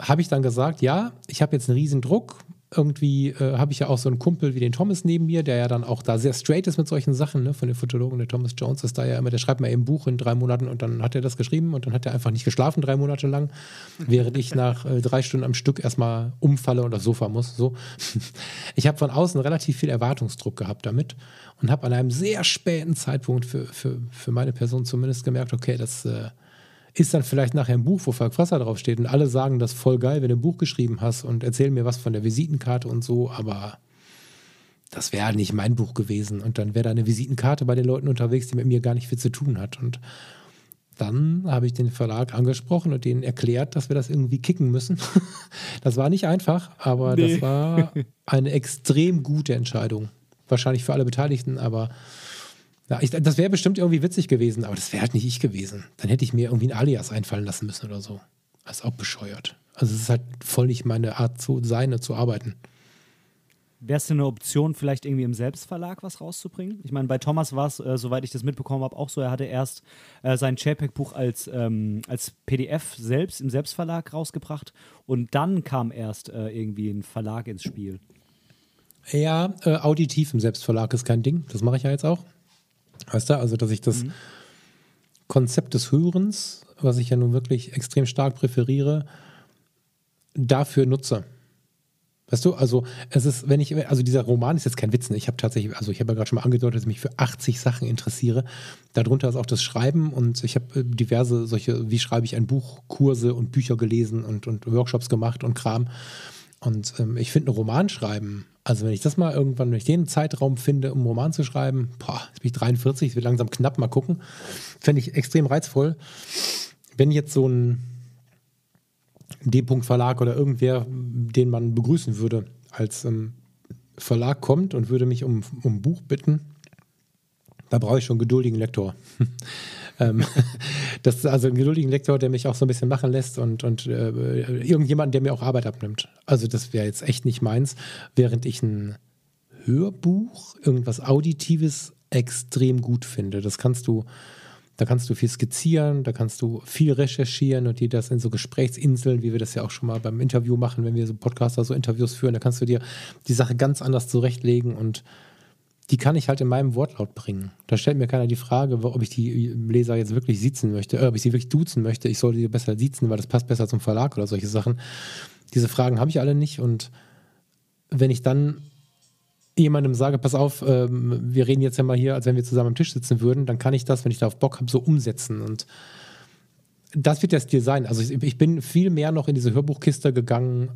habe ich dann gesagt, ja, ich habe jetzt einen riesen Druck, irgendwie äh, habe ich ja auch so einen Kumpel wie den Thomas neben mir, der ja dann auch da sehr straight ist mit solchen Sachen, ne? von den Fotologen. Der Thomas Jones ist da ja immer, der schreibt mal eben ein Buch in drei Monaten und dann hat er das geschrieben und dann hat er einfach nicht geschlafen drei Monate lang, während ich nach äh, drei Stunden am Stück erstmal umfalle und aufs Sofa muss. So. Ich habe von außen relativ viel Erwartungsdruck gehabt damit und habe an einem sehr späten Zeitpunkt für, für, für meine Person zumindest gemerkt, okay, das äh, ist dann vielleicht nachher ein Buch, wo Falk Frasser draufsteht und alle sagen, das ist voll geil, wenn du ein Buch geschrieben hast und erzählen mir was von der Visitenkarte und so, aber das wäre nicht mein Buch gewesen und dann wäre da eine Visitenkarte bei den Leuten unterwegs, die mit mir gar nicht viel zu tun hat und dann habe ich den Verlag angesprochen und denen erklärt, dass wir das irgendwie kicken müssen. das war nicht einfach, aber nee. das war eine extrem gute Entscheidung. Wahrscheinlich für alle Beteiligten, aber ja, ich, das wäre bestimmt irgendwie witzig gewesen, aber das wäre halt nicht ich gewesen. Dann hätte ich mir irgendwie ein Alias einfallen lassen müssen oder so. Das ist auch bescheuert. Also es ist halt voll nicht meine Art zu sein und zu arbeiten. Wäre es eine Option, vielleicht irgendwie im Selbstverlag was rauszubringen? Ich meine, bei Thomas war es, äh, soweit ich das mitbekommen habe, auch so, er hatte erst äh, sein JPEG-Buch als, ähm, als PDF selbst im Selbstverlag rausgebracht und dann kam erst äh, irgendwie ein Verlag ins Spiel. Ja, äh, auditiv im Selbstverlag ist kein Ding. Das mache ich ja jetzt auch. Weißt du, also dass ich das mhm. Konzept des Hörens, was ich ja nun wirklich extrem stark präferiere, dafür nutze. Weißt du, also es ist, wenn ich, also dieser Roman ist jetzt kein Witz, ne? ich habe tatsächlich, also ich habe ja gerade schon mal angedeutet, dass ich mich für 80 Sachen interessiere. Darunter ist auch das Schreiben und ich habe äh, diverse solche, wie schreibe ich ein Buch, Kurse und Bücher gelesen und, und Workshops gemacht und Kram. Und ähm, ich finde, ein Roman schreiben also wenn ich das mal irgendwann, wenn ich den Zeitraum finde, um einen Roman zu schreiben, boah, jetzt bin ich 43, es wird langsam knapp, mal gucken, fände ich extrem reizvoll. Wenn jetzt so ein D-Punkt-Verlag oder irgendwer, den man begrüßen würde, als ähm, Verlag kommt und würde mich um, um ein Buch bitten, da brauche ich schon einen geduldigen Lektor. Ähm, das ist also ein geduldigen Lektor, der mich auch so ein bisschen machen lässt und, und äh, irgendjemanden, der mir auch Arbeit abnimmt. Also das wäre jetzt echt nicht meins, während ich ein Hörbuch, irgendwas Auditives extrem gut finde. Das kannst du, da kannst du viel skizzieren, da kannst du viel recherchieren und dir das in so Gesprächsinseln, wie wir das ja auch schon mal beim Interview machen, wenn wir so Podcaster so Interviews führen, da kannst du dir die Sache ganz anders zurechtlegen und die kann ich halt in meinem Wortlaut bringen. Da stellt mir keiner die Frage, ob ich die Leser jetzt wirklich siezen möchte, äh, ob ich sie wirklich duzen möchte. Ich sollte sie besser siezen, weil das passt besser zum Verlag oder solche Sachen. Diese Fragen habe ich alle nicht. Und wenn ich dann jemandem sage, pass auf, ähm, wir reden jetzt ja mal hier, als wenn wir zusammen am Tisch sitzen würden, dann kann ich das, wenn ich darauf Bock habe, so umsetzen. Und das wird der Stil sein. Also ich, ich bin viel mehr noch in diese Hörbuchkiste gegangen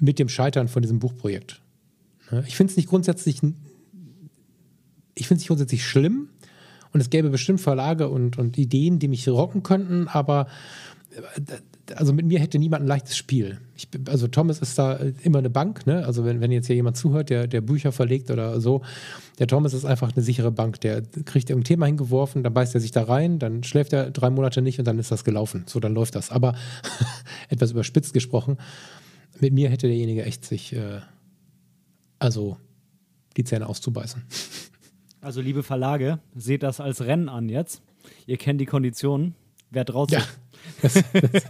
mit dem Scheitern von diesem Buchprojekt. Ich finde es nicht grundsätzlich ich finde es nicht grundsätzlich schlimm und es gäbe bestimmt Verlage und, und Ideen, die mich rocken könnten, aber äh, also mit mir hätte niemand ein leichtes Spiel. Ich, also Thomas ist da immer eine Bank, ne? Also wenn, wenn jetzt hier jemand zuhört, der, der Bücher verlegt oder so, der Thomas ist einfach eine sichere Bank. Der kriegt irgendein Thema hingeworfen, dann beißt er sich da rein, dann schläft er drei Monate nicht und dann ist das gelaufen. So, dann läuft das. Aber etwas überspitzt gesprochen, mit mir hätte derjenige echt sich, äh, also die Zähne auszubeißen. Also, liebe Verlage, seht das als Rennen an jetzt. Ihr kennt die Konditionen. Wer draußen. Ja. Das, das,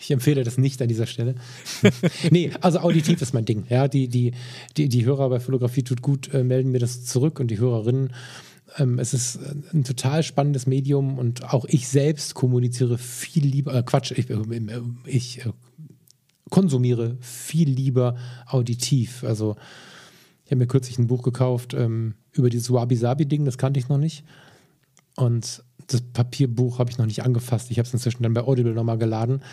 ich empfehle das nicht an dieser Stelle. nee, also auditiv ist mein Ding. Ja, die, die, die, die Hörer bei Fotografie tut gut, äh, melden mir das zurück und die Hörerinnen. Ähm, es ist ein total spannendes Medium und auch ich selbst kommuniziere viel lieber, äh, Quatsch, ich, äh, ich äh, konsumiere viel lieber auditiv. Also ich habe mir kürzlich ein Buch gekauft ähm, über dieses Wabi-Sabi-Ding, das kannte ich noch nicht. Und das Papierbuch habe ich noch nicht angefasst. Ich habe es inzwischen dann bei Audible nochmal geladen.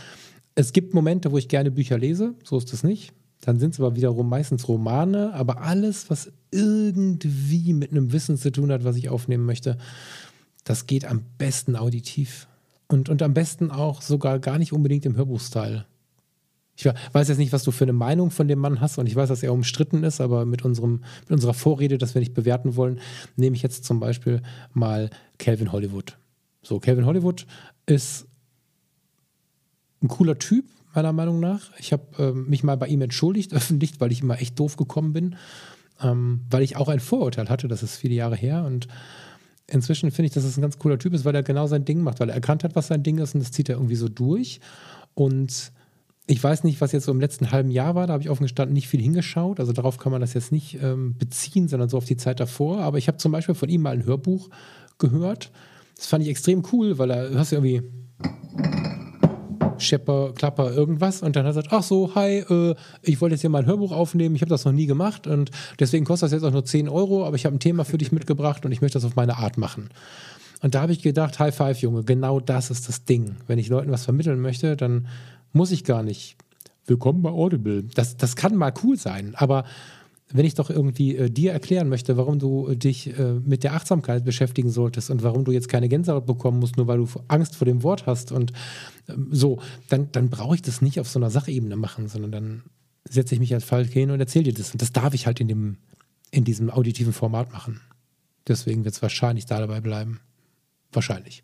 Es gibt Momente, wo ich gerne Bücher lese, so ist es nicht. Dann sind es aber wiederum meistens Romane, aber alles, was irgendwie mit einem Wissen zu tun hat, was ich aufnehmen möchte, das geht am besten auditiv. Und, und am besten auch sogar gar nicht unbedingt im Hörbuchstyle. Ich weiß jetzt nicht, was du für eine Meinung von dem Mann hast und ich weiß, dass er umstritten ist, aber mit, unserem, mit unserer Vorrede, dass wir nicht bewerten wollen, nehme ich jetzt zum Beispiel mal Calvin Hollywood. So, Calvin Hollywood ist ein cooler Typ, meiner Meinung nach. Ich habe ähm, mich mal bei ihm entschuldigt, öffentlich, weil ich immer echt doof gekommen bin, ähm, weil ich auch ein Vorurteil hatte, das ist viele Jahre her und inzwischen finde ich, dass es ein ganz cooler Typ ist, weil er genau sein Ding macht, weil er erkannt hat, was sein Ding ist und das zieht er irgendwie so durch und ich weiß nicht, was jetzt so im letzten halben Jahr war, da habe ich offen gestanden nicht viel hingeschaut, also darauf kann man das jetzt nicht ähm, beziehen, sondern so auf die Zeit davor, aber ich habe zum Beispiel von ihm mal ein Hörbuch gehört, das fand ich extrem cool, weil er, du hast ja irgendwie Schepper, Klapper, irgendwas. Und dann hat er gesagt, ach so, hi, äh, ich wollte jetzt hier mal ein Hörbuch aufnehmen, ich habe das noch nie gemacht und deswegen kostet das jetzt auch nur 10 Euro, aber ich habe ein Thema für dich mitgebracht und ich möchte das auf meine Art machen. Und da habe ich gedacht, High Five, Junge, genau das ist das Ding. Wenn ich Leuten was vermitteln möchte, dann muss ich gar nicht. Willkommen bei Audible. Das, das kann mal cool sein, aber wenn ich doch irgendwie äh, dir erklären möchte, warum du äh, dich äh, mit der Achtsamkeit beschäftigen solltest und warum du jetzt keine Gänsehaut bekommen musst, nur weil du Angst vor dem Wort hast und ähm, so, dann, dann brauche ich das nicht auf so einer Sachebene machen, sondern dann setze ich mich als Falk hin und erzähle dir das. Und das darf ich halt in, dem, in diesem auditiven Format machen. Deswegen wird es wahrscheinlich da dabei bleiben. Wahrscheinlich.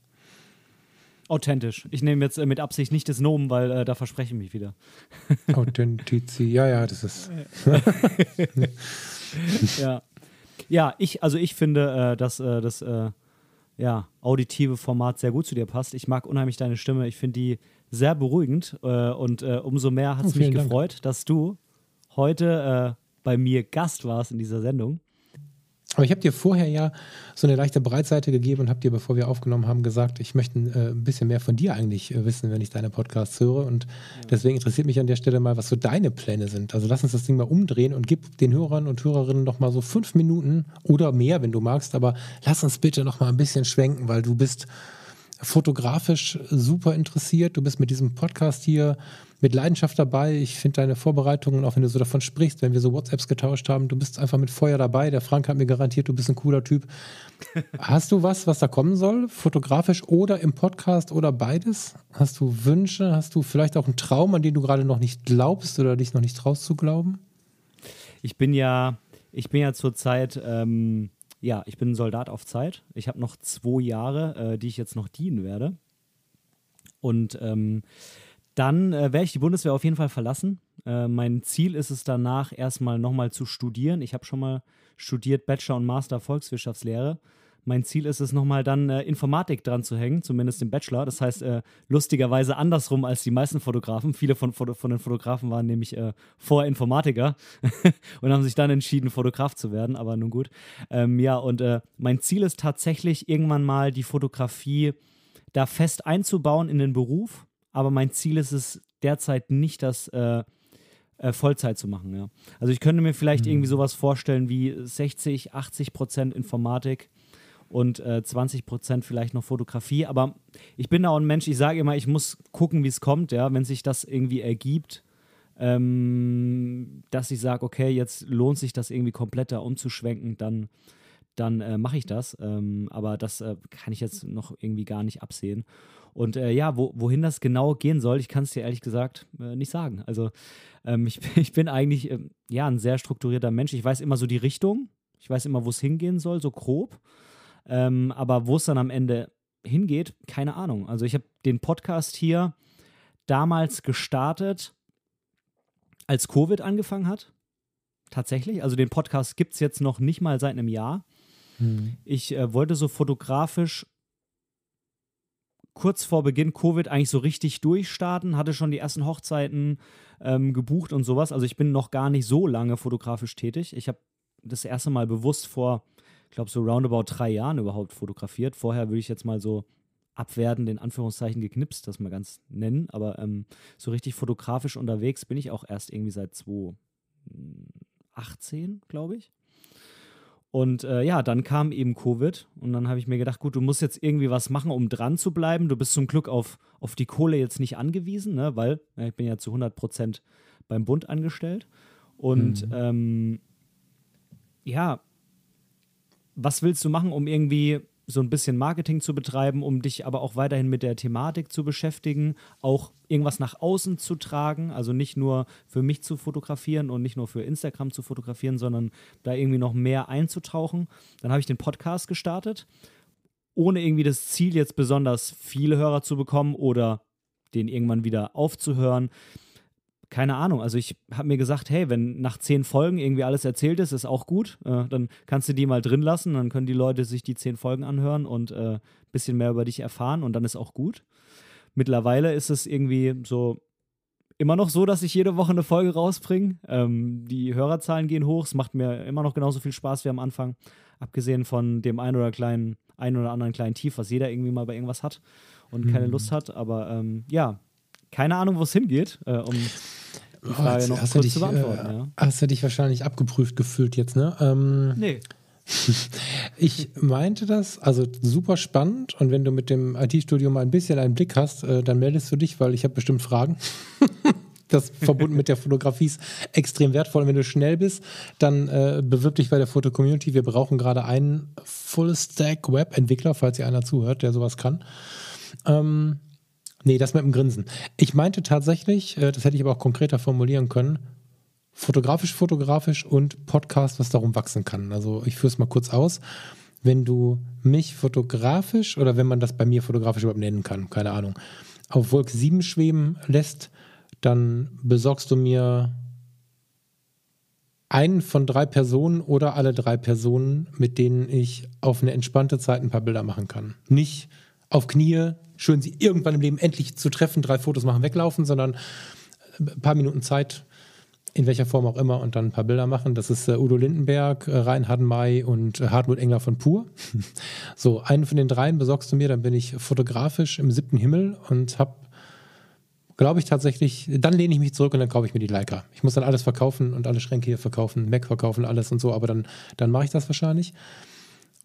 Authentisch. Ich nehme jetzt äh, mit Absicht nicht das Nomen, weil äh, da verspreche ich mich wieder. Authentizi, ja, ja, das ist. ja. Ja, ich, also ich finde, äh, dass äh, das äh, ja, auditive Format sehr gut zu dir passt. Ich mag unheimlich deine Stimme. Ich finde die sehr beruhigend und umso mehr hat es oh, mich Dank. gefreut, dass du heute bei mir Gast warst in dieser Sendung. Aber ich habe dir vorher ja so eine leichte Breitseite gegeben und habe dir, bevor wir aufgenommen haben, gesagt, ich möchte äh, ein bisschen mehr von dir eigentlich äh, wissen, wenn ich deine Podcasts höre. Und ja. deswegen interessiert mich an der Stelle mal, was so deine Pläne sind. Also lass uns das Ding mal umdrehen und gib den Hörern und Hörerinnen noch mal so fünf Minuten oder mehr, wenn du magst. Aber lass uns bitte noch mal ein bisschen schwenken, weil du bist fotografisch super interessiert. Du bist mit diesem Podcast hier mit Leidenschaft dabei. Ich finde deine Vorbereitungen, auch wenn du so davon sprichst, wenn wir so WhatsApps getauscht haben, du bist einfach mit Feuer dabei. Der Frank hat mir garantiert, du bist ein cooler Typ. Hast du was, was da kommen soll? Fotografisch oder im Podcast oder beides? Hast du Wünsche? Hast du vielleicht auch einen Traum, an den du gerade noch nicht glaubst oder dich noch nicht traust zu glauben? Ich bin ja, ich bin ja zurzeit, ähm, ja, ich bin ein Soldat auf Zeit. Ich habe noch zwei Jahre, äh, die ich jetzt noch dienen werde. Und ähm, dann äh, werde ich die Bundeswehr auf jeden Fall verlassen. Äh, mein Ziel ist es danach erstmal nochmal zu studieren. Ich habe schon mal studiert Bachelor und Master Volkswirtschaftslehre. Mein Ziel ist es nochmal dann äh, Informatik dran zu hängen, zumindest im Bachelor. Das heißt, äh, lustigerweise andersrum als die meisten Fotografen. Viele von, von den Fotografen waren nämlich äh, vorher Informatiker und haben sich dann entschieden, Fotograf zu werden, aber nun gut. Ähm, ja, und äh, mein Ziel ist tatsächlich irgendwann mal die Fotografie da fest einzubauen in den Beruf aber mein Ziel ist es derzeit nicht, das äh, äh, Vollzeit zu machen. Ja. Also ich könnte mir vielleicht mhm. irgendwie sowas vorstellen wie 60, 80 Prozent Informatik und äh, 20 Prozent vielleicht noch Fotografie. Aber ich bin da auch ein Mensch, ich sage immer, ich muss gucken, wie es kommt, ja, wenn sich das irgendwie ergibt. Ähm, dass ich sage, okay, jetzt lohnt sich das irgendwie komplett da umzuschwenken, dann, dann äh, mache ich das. Ähm, aber das äh, kann ich jetzt noch irgendwie gar nicht absehen. Und äh, ja, wo, wohin das genau gehen soll, ich kann es dir ehrlich gesagt äh, nicht sagen. Also ähm, ich, ich, bin eigentlich ähm, ja ein sehr strukturierter Mensch. Ich weiß immer so die Richtung. Ich weiß immer, wo es hingehen soll, so grob. Ähm, aber wo es dann am Ende hingeht, keine Ahnung. Also ich habe den Podcast hier damals gestartet, als Covid angefangen hat. Tatsächlich. Also den Podcast gibt es jetzt noch nicht mal seit einem Jahr. Mhm. Ich äh, wollte so fotografisch kurz vor Beginn Covid eigentlich so richtig durchstarten, hatte schon die ersten Hochzeiten ähm, gebucht und sowas. Also ich bin noch gar nicht so lange fotografisch tätig. Ich habe das erste Mal bewusst vor, ich glaube, so roundabout drei Jahren überhaupt fotografiert. Vorher würde ich jetzt mal so abwertend in Anführungszeichen geknipst, das mal ganz nennen. Aber ähm, so richtig fotografisch unterwegs bin ich auch erst irgendwie seit 2018, glaube ich. Und äh, ja, dann kam eben Covid und dann habe ich mir gedacht, gut, du musst jetzt irgendwie was machen, um dran zu bleiben. Du bist zum Glück auf, auf die Kohle jetzt nicht angewiesen, ne? weil ja, ich bin ja zu 100 Prozent beim Bund angestellt. Und mhm. ähm, ja, was willst du machen, um irgendwie so ein bisschen Marketing zu betreiben, um dich aber auch weiterhin mit der Thematik zu beschäftigen, auch irgendwas nach außen zu tragen, also nicht nur für mich zu fotografieren und nicht nur für Instagram zu fotografieren, sondern da irgendwie noch mehr einzutauchen. Dann habe ich den Podcast gestartet, ohne irgendwie das Ziel, jetzt besonders viele Hörer zu bekommen oder den irgendwann wieder aufzuhören keine Ahnung. Also ich habe mir gesagt, hey, wenn nach zehn Folgen irgendwie alles erzählt ist, ist auch gut. Äh, dann kannst du die mal drin lassen, dann können die Leute sich die zehn Folgen anhören und ein äh, bisschen mehr über dich erfahren und dann ist auch gut. Mittlerweile ist es irgendwie so immer noch so, dass ich jede Woche eine Folge rausbringe. Ähm, die Hörerzahlen gehen hoch, es macht mir immer noch genauso viel Spaß wie am Anfang. Abgesehen von dem ein oder kleinen, ein oder anderen kleinen Tief, was jeder irgendwie mal bei irgendwas hat und mhm. keine Lust hat. Aber ähm, ja, keine Ahnung, wo es hingeht, äh, um die oh, Frage oh, noch kurz dich, zu beantworten. Äh, ja. Hast du dich wahrscheinlich abgeprüft gefühlt jetzt, ne? Ähm, nee. Ich meinte das, also super spannend und wenn du mit dem IT-Studio mal ein bisschen einen Blick hast, äh, dann meldest du dich, weil ich habe bestimmt Fragen. das verbunden mit der Fotografie ist extrem wertvoll. Und wenn du schnell bist, dann äh, bewirb dich bei der Foto-Community. Wir brauchen gerade einen Full-Stack-Web-Entwickler, falls ihr einer zuhört, der sowas kann. Ähm, Nee, das mit dem Grinsen. Ich meinte tatsächlich, äh, das hätte ich aber auch konkreter formulieren können, fotografisch, fotografisch und Podcast, was darum wachsen kann. Also ich führe es mal kurz aus. Wenn du mich fotografisch oder wenn man das bei mir fotografisch überhaupt nennen kann, keine Ahnung, auf Wolk 7 schweben lässt, dann besorgst du mir einen von drei Personen oder alle drei Personen, mit denen ich auf eine entspannte Zeit ein paar Bilder machen kann. Nicht auf Knie, schön sie irgendwann im Leben endlich zu treffen, drei Fotos machen, weglaufen, sondern ein paar Minuten Zeit, in welcher Form auch immer, und dann ein paar Bilder machen. Das ist äh, Udo Lindenberg, äh, Reinhard May und äh, Hartmut Engler von Pur. so, einen von den dreien besorgst du mir, dann bin ich fotografisch im siebten Himmel und habe glaube ich tatsächlich, dann lehne ich mich zurück und dann kaufe ich mir die Leica. Ich muss dann alles verkaufen und alle Schränke hier verkaufen, Mac verkaufen, alles und so, aber dann, dann mache ich das wahrscheinlich.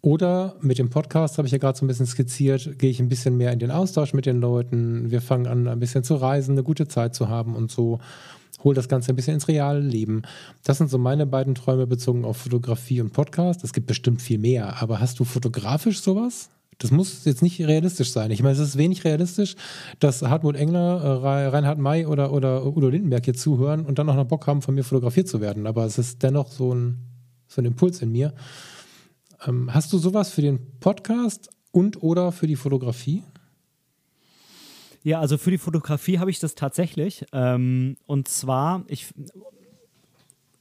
Oder mit dem Podcast habe ich ja gerade so ein bisschen skizziert, gehe ich ein bisschen mehr in den Austausch mit den Leuten. Wir fangen an, ein bisschen zu reisen, eine gute Zeit zu haben und so. Hol das Ganze ein bisschen ins reale Leben. Das sind so meine beiden Träume bezogen auf Fotografie und Podcast. Es gibt bestimmt viel mehr, aber hast du fotografisch sowas? Das muss jetzt nicht realistisch sein. Ich meine, es ist wenig realistisch, dass Hartmut Engler, äh, Reinhard May oder, oder Udo Lindenberg hier zuhören und dann auch noch Bock haben, von mir fotografiert zu werden. Aber es ist dennoch so ein, so ein Impuls in mir. Ähm, hast du sowas für den Podcast und oder für die Fotografie? Ja, also für die Fotografie habe ich das tatsächlich. Ähm, und zwar, ich,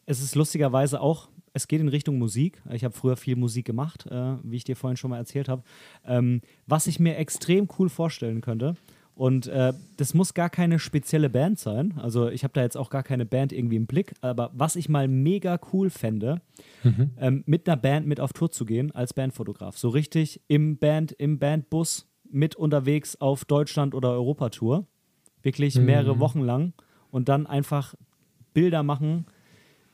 es ist lustigerweise auch, es geht in Richtung Musik. Ich habe früher viel Musik gemacht, äh, wie ich dir vorhin schon mal erzählt habe. Ähm, was ich mir extrem cool vorstellen könnte, und äh, das muss gar keine spezielle Band sein. Also ich habe da jetzt auch gar keine Band irgendwie im Blick. Aber was ich mal mega cool fände, mhm. ähm, mit einer Band mit auf Tour zu gehen als Bandfotograf. So richtig im Band, im Bandbus mit unterwegs auf Deutschland- oder Europatour. Wirklich mhm. mehrere Wochen lang. Und dann einfach Bilder machen,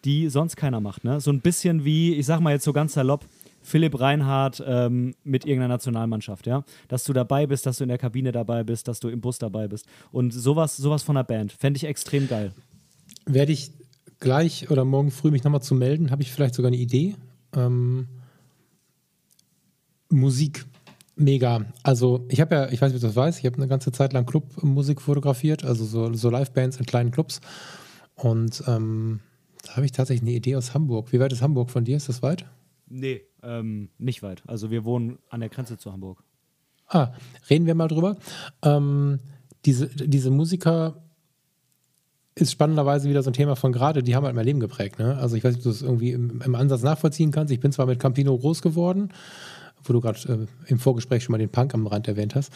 die sonst keiner macht. Ne? So ein bisschen wie, ich sag mal jetzt so ganz salopp, Philipp Reinhardt ähm, mit irgendeiner Nationalmannschaft, ja. Dass du dabei bist, dass du in der Kabine dabei bist, dass du im Bus dabei bist. Und sowas, sowas von der Band. Fände ich extrem geil. Werde ich gleich oder morgen früh mich nochmal zu melden, habe ich vielleicht sogar eine Idee. Ähm, Musik. Mega. Also ich habe ja, ich weiß nicht, ob du das weißt, ich habe eine ganze Zeit lang Clubmusik fotografiert, also so, so Live-Bands in kleinen Clubs. Und ähm, da habe ich tatsächlich eine Idee aus Hamburg. Wie weit ist Hamburg von dir? Ist das weit? Nee, ähm, nicht weit. Also wir wohnen an der Grenze zu Hamburg. Ah, reden wir mal drüber. Ähm, diese, diese Musiker ist spannenderweise wieder so ein Thema von gerade, die haben halt mein Leben geprägt. Ne? Also ich weiß nicht, ob du das irgendwie im, im Ansatz nachvollziehen kannst. Ich bin zwar mit Campino groß geworden, wo du gerade äh, im Vorgespräch schon mal den Punk am Rand erwähnt hast.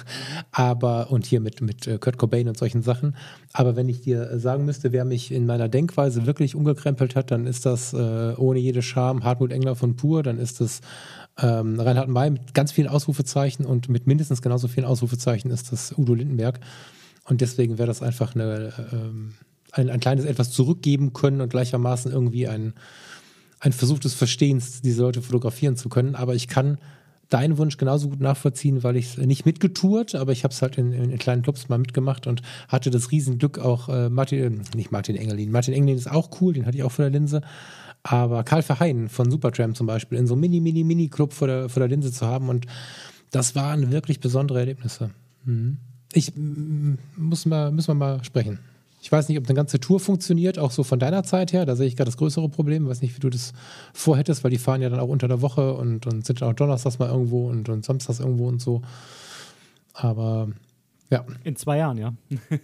aber, und hier mit, mit äh, Kurt Cobain und solchen Sachen. Aber wenn ich dir sagen müsste, wer mich in meiner Denkweise wirklich umgekrempelt hat, dann ist das äh, ohne jede Scham Hartmut Engler von Pur, dann ist das ähm, Reinhard May mit ganz vielen Ausrufezeichen und mit mindestens genauso vielen Ausrufezeichen ist das Udo Lindenberg. Und deswegen wäre das einfach eine, ähm, ein, ein kleines etwas zurückgeben können und gleichermaßen irgendwie ein ein Versuch des Verstehens, diese Leute fotografieren zu können. Aber ich kann deinen Wunsch genauso gut nachvollziehen, weil ich es nicht mitgetourt, aber ich habe es halt in, in, kleinen Clubs mal mitgemacht und hatte das Riesenglück auch äh, Martin, äh, nicht Martin Engelin, Martin Engelin ist auch cool, den hatte ich auch vor der Linse, aber Karl Verheyen von Supertramp zum Beispiel in so einem Mini, Mini, Mini-Club vor der, vor der Linse zu haben und das waren wirklich besondere Erlebnisse. Mhm. Ich muss mal, müssen wir mal sprechen. Ich weiß nicht, ob eine ganze Tour funktioniert, auch so von deiner Zeit her. Da sehe ich gerade das größere Problem. Ich weiß nicht, wie du das vorhättest, weil die fahren ja dann auch unter der Woche und, und sind auch donnerstags mal irgendwo und, und samstags irgendwo und so. Aber ja. In zwei Jahren, ja.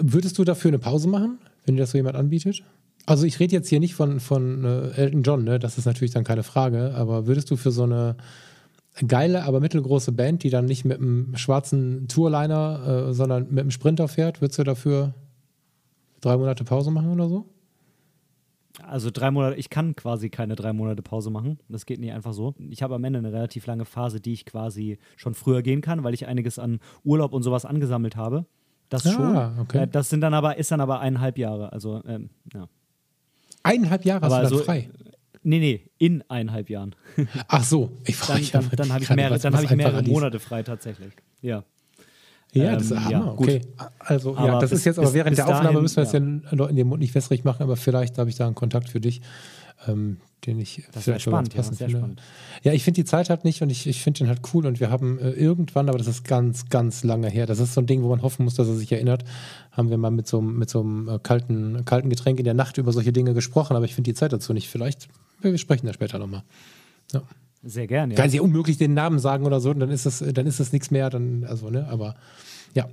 Würdest du dafür eine Pause machen, wenn dir das so jemand anbietet? Also ich rede jetzt hier nicht von, von äh, Elton John, ne? das ist natürlich dann keine Frage, aber würdest du für so eine geile, aber mittelgroße Band, die dann nicht mit einem schwarzen Tourliner, äh, sondern mit einem Sprinter fährt, würdest du dafür drei Monate Pause machen oder so? Also drei Monate, ich kann quasi keine drei Monate Pause machen. Das geht nicht einfach so. Ich habe am Ende eine relativ lange Phase, die ich quasi schon früher gehen kann, weil ich einiges an Urlaub und sowas angesammelt habe. Das ah, schon. Okay. Äh, das sind dann aber, ist dann aber eineinhalb Jahre. Also, ähm, ja. Eineinhalb Jahre aber hast du also, frei? Nee, nee, in eineinhalb Jahren. Ach so, ich frage Dann, dann, dann habe ich mehrere, dann hab ich mehrere Monate frei tatsächlich. Ja. Ja, das ist ähm, ja, okay. Also, aber ja, das bis, ist jetzt aber während der Aufnahme dahin, müssen wir es ja. ja in den Mund nicht wässrig machen, aber vielleicht habe ich da einen Kontakt für dich, ähm, den ich das vielleicht spannend, passend ja, finde. Spannend. Ja, ich finde die Zeit halt nicht und ich, ich finde den halt cool und wir haben äh, irgendwann, aber das ist ganz, ganz lange her, das ist so ein Ding, wo man hoffen muss, dass er sich erinnert, haben wir mal mit so, mit so einem äh, kalten, kalten Getränk in der Nacht über solche Dinge gesprochen, aber ich finde die Zeit dazu nicht. Vielleicht wir sprechen da später nochmal. Ja. Sehr gerne. Ja. Kann sie unmöglich den Namen sagen oder so, dann ist das, dann ist das nichts mehr, dann, also, ne, aber ja.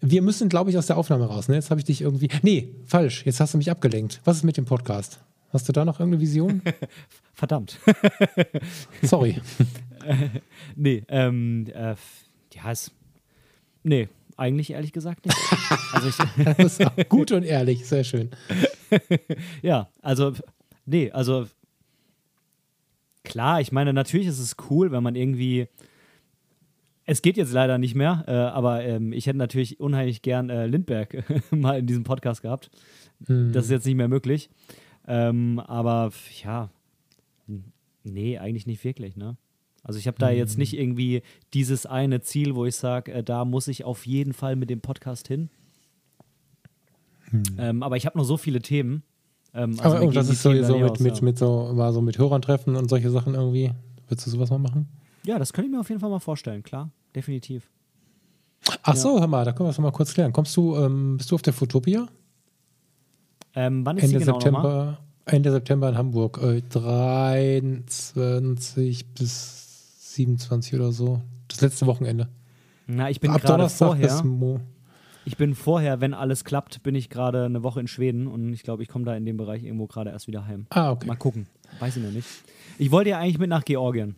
Wir müssen, glaube ich, aus der Aufnahme raus. Ne? Jetzt habe ich dich irgendwie. Nee, falsch. Jetzt hast du mich abgelenkt. Was ist mit dem Podcast? Hast du da noch irgendeine Vision? Verdammt. Sorry. nee, ähm, äh, ja, es. Nee, eigentlich ehrlich gesagt nicht. Also ich, das ist auch gut und ehrlich, sehr schön. ja, also nee, also klar, ich meine, natürlich ist es cool, wenn man irgendwie. Es geht jetzt leider nicht mehr, äh, aber ähm, ich hätte natürlich unheimlich gern äh, Lindberg mal in diesem Podcast gehabt. Hm. Das ist jetzt nicht mehr möglich. Ähm, aber ja, nee, eigentlich nicht wirklich, ne? Also ich habe da jetzt nicht hm. irgendwie dieses eine Ziel, wo ich sage, äh, da muss ich auf jeden Fall mit dem Podcast hin. Hm. Ähm, aber ich habe noch so viele Themen. Ähm, also Aber das ist sowieso mit, aus, mit, ja. mit so, mal so mit Hörern treffen und solche Sachen irgendwie. Würdest du sowas mal machen? Ja, das könnte ich mir auf jeden Fall mal vorstellen, klar, definitiv. Ach ja. so, hör mal, da können wir es mal kurz klären. Kommst du, ähm, bist du auf der Fotopia? Ähm, wann ist Ende genau September, Ende September in Hamburg. Äh, 23 bis 27 oder so. Das letzte Wochenende. Na, ich bin gerade vorher. Ich bin vorher, wenn alles klappt, bin ich gerade eine Woche in Schweden und ich glaube, ich komme da in dem Bereich irgendwo gerade erst wieder heim. Ah, okay. Mal gucken. Weiß ich noch nicht. Ich wollte ja eigentlich mit nach Georgien.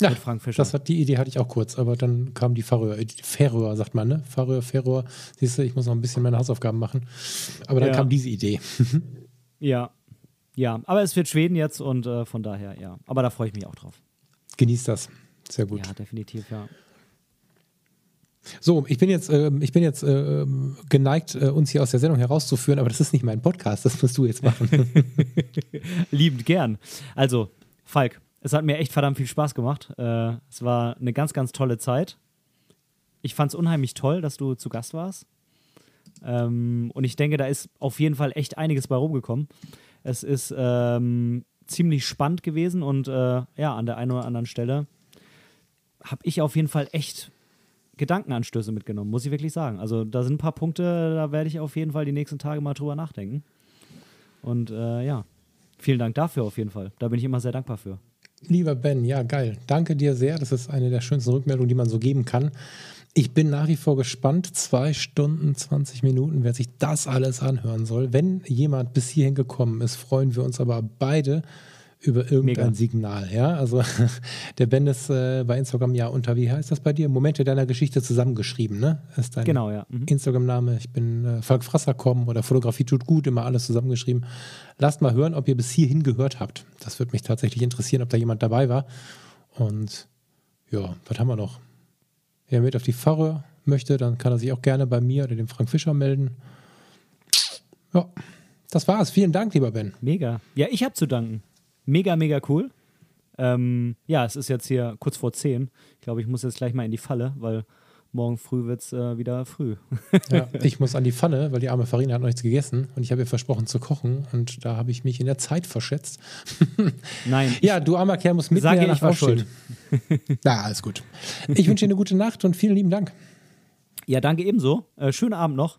Ja, mit Frank Fischer. Das hat, die Idee hatte ich auch kurz, aber dann kam die Färöer, die Färöer sagt man, ne? Färöer, Färöer. Siehst du, ich muss noch ein bisschen meine Hausaufgaben machen. Aber dann ja. kam diese Idee. ja, ja. Aber es wird Schweden jetzt und äh, von daher, ja. Aber da freue ich mich auch drauf. Genieß das. Sehr gut. Ja, definitiv, ja. So, ich bin jetzt, äh, ich bin jetzt äh, geneigt, äh, uns hier aus der Sendung herauszuführen, aber das ist nicht mein Podcast, das musst du jetzt machen. Liebend gern. Also, Falk, es hat mir echt verdammt viel Spaß gemacht. Äh, es war eine ganz, ganz tolle Zeit. Ich fand es unheimlich toll, dass du zu Gast warst. Ähm, und ich denke, da ist auf jeden Fall echt einiges bei rumgekommen. Es ist ähm, ziemlich spannend gewesen und äh, ja, an der einen oder anderen Stelle habe ich auf jeden Fall echt Gedankenanstöße mitgenommen, muss ich wirklich sagen. Also da sind ein paar Punkte, da werde ich auf jeden Fall die nächsten Tage mal drüber nachdenken. Und äh, ja, vielen Dank dafür auf jeden Fall. Da bin ich immer sehr dankbar für. Lieber Ben, ja, geil. Danke dir sehr. Das ist eine der schönsten Rückmeldungen, die man so geben kann. Ich bin nach wie vor gespannt. Zwei Stunden, 20 Minuten, wer sich das alles anhören soll. Wenn jemand bis hierhin gekommen ist, freuen wir uns aber beide über irgendein Mega. Signal. Ja, also der Ben ist äh, bei Instagram ja unter, wie heißt das bei dir? Momente deiner Geschichte zusammengeschrieben, ne? Ist dein genau, ja. Mhm. Instagram-Name. Ich bin äh, Falk Frasser.com oder Fotografie tut gut, immer alles zusammengeschrieben. Lasst mal hören, ob ihr bis hierhin gehört habt. Das würde mich tatsächlich interessieren, ob da jemand dabei war. Und ja, was haben wir noch? Wer mit auf die Pfarre möchte, dann kann er sich auch gerne bei mir oder dem Frank Fischer melden. Ja, das war's. Vielen Dank, lieber Ben. Mega. Ja, ich habe zu danken. Mega, mega cool. Ähm, ja, es ist jetzt hier kurz vor 10. Ich glaube, ich muss jetzt gleich mal in die Falle, weil morgen früh wird es äh, wieder früh. ja, ich muss an die Pfanne, weil die arme Farina hat noch nichts gegessen und ich habe ihr versprochen zu kochen und da habe ich mich in der Zeit verschätzt. Nein. ja, du armer Kerl musst mit sage, mir ich war schuld. Na, alles gut. Ich wünsche dir eine gute Nacht und vielen lieben Dank. Ja, danke ebenso. Äh, schönen Abend noch.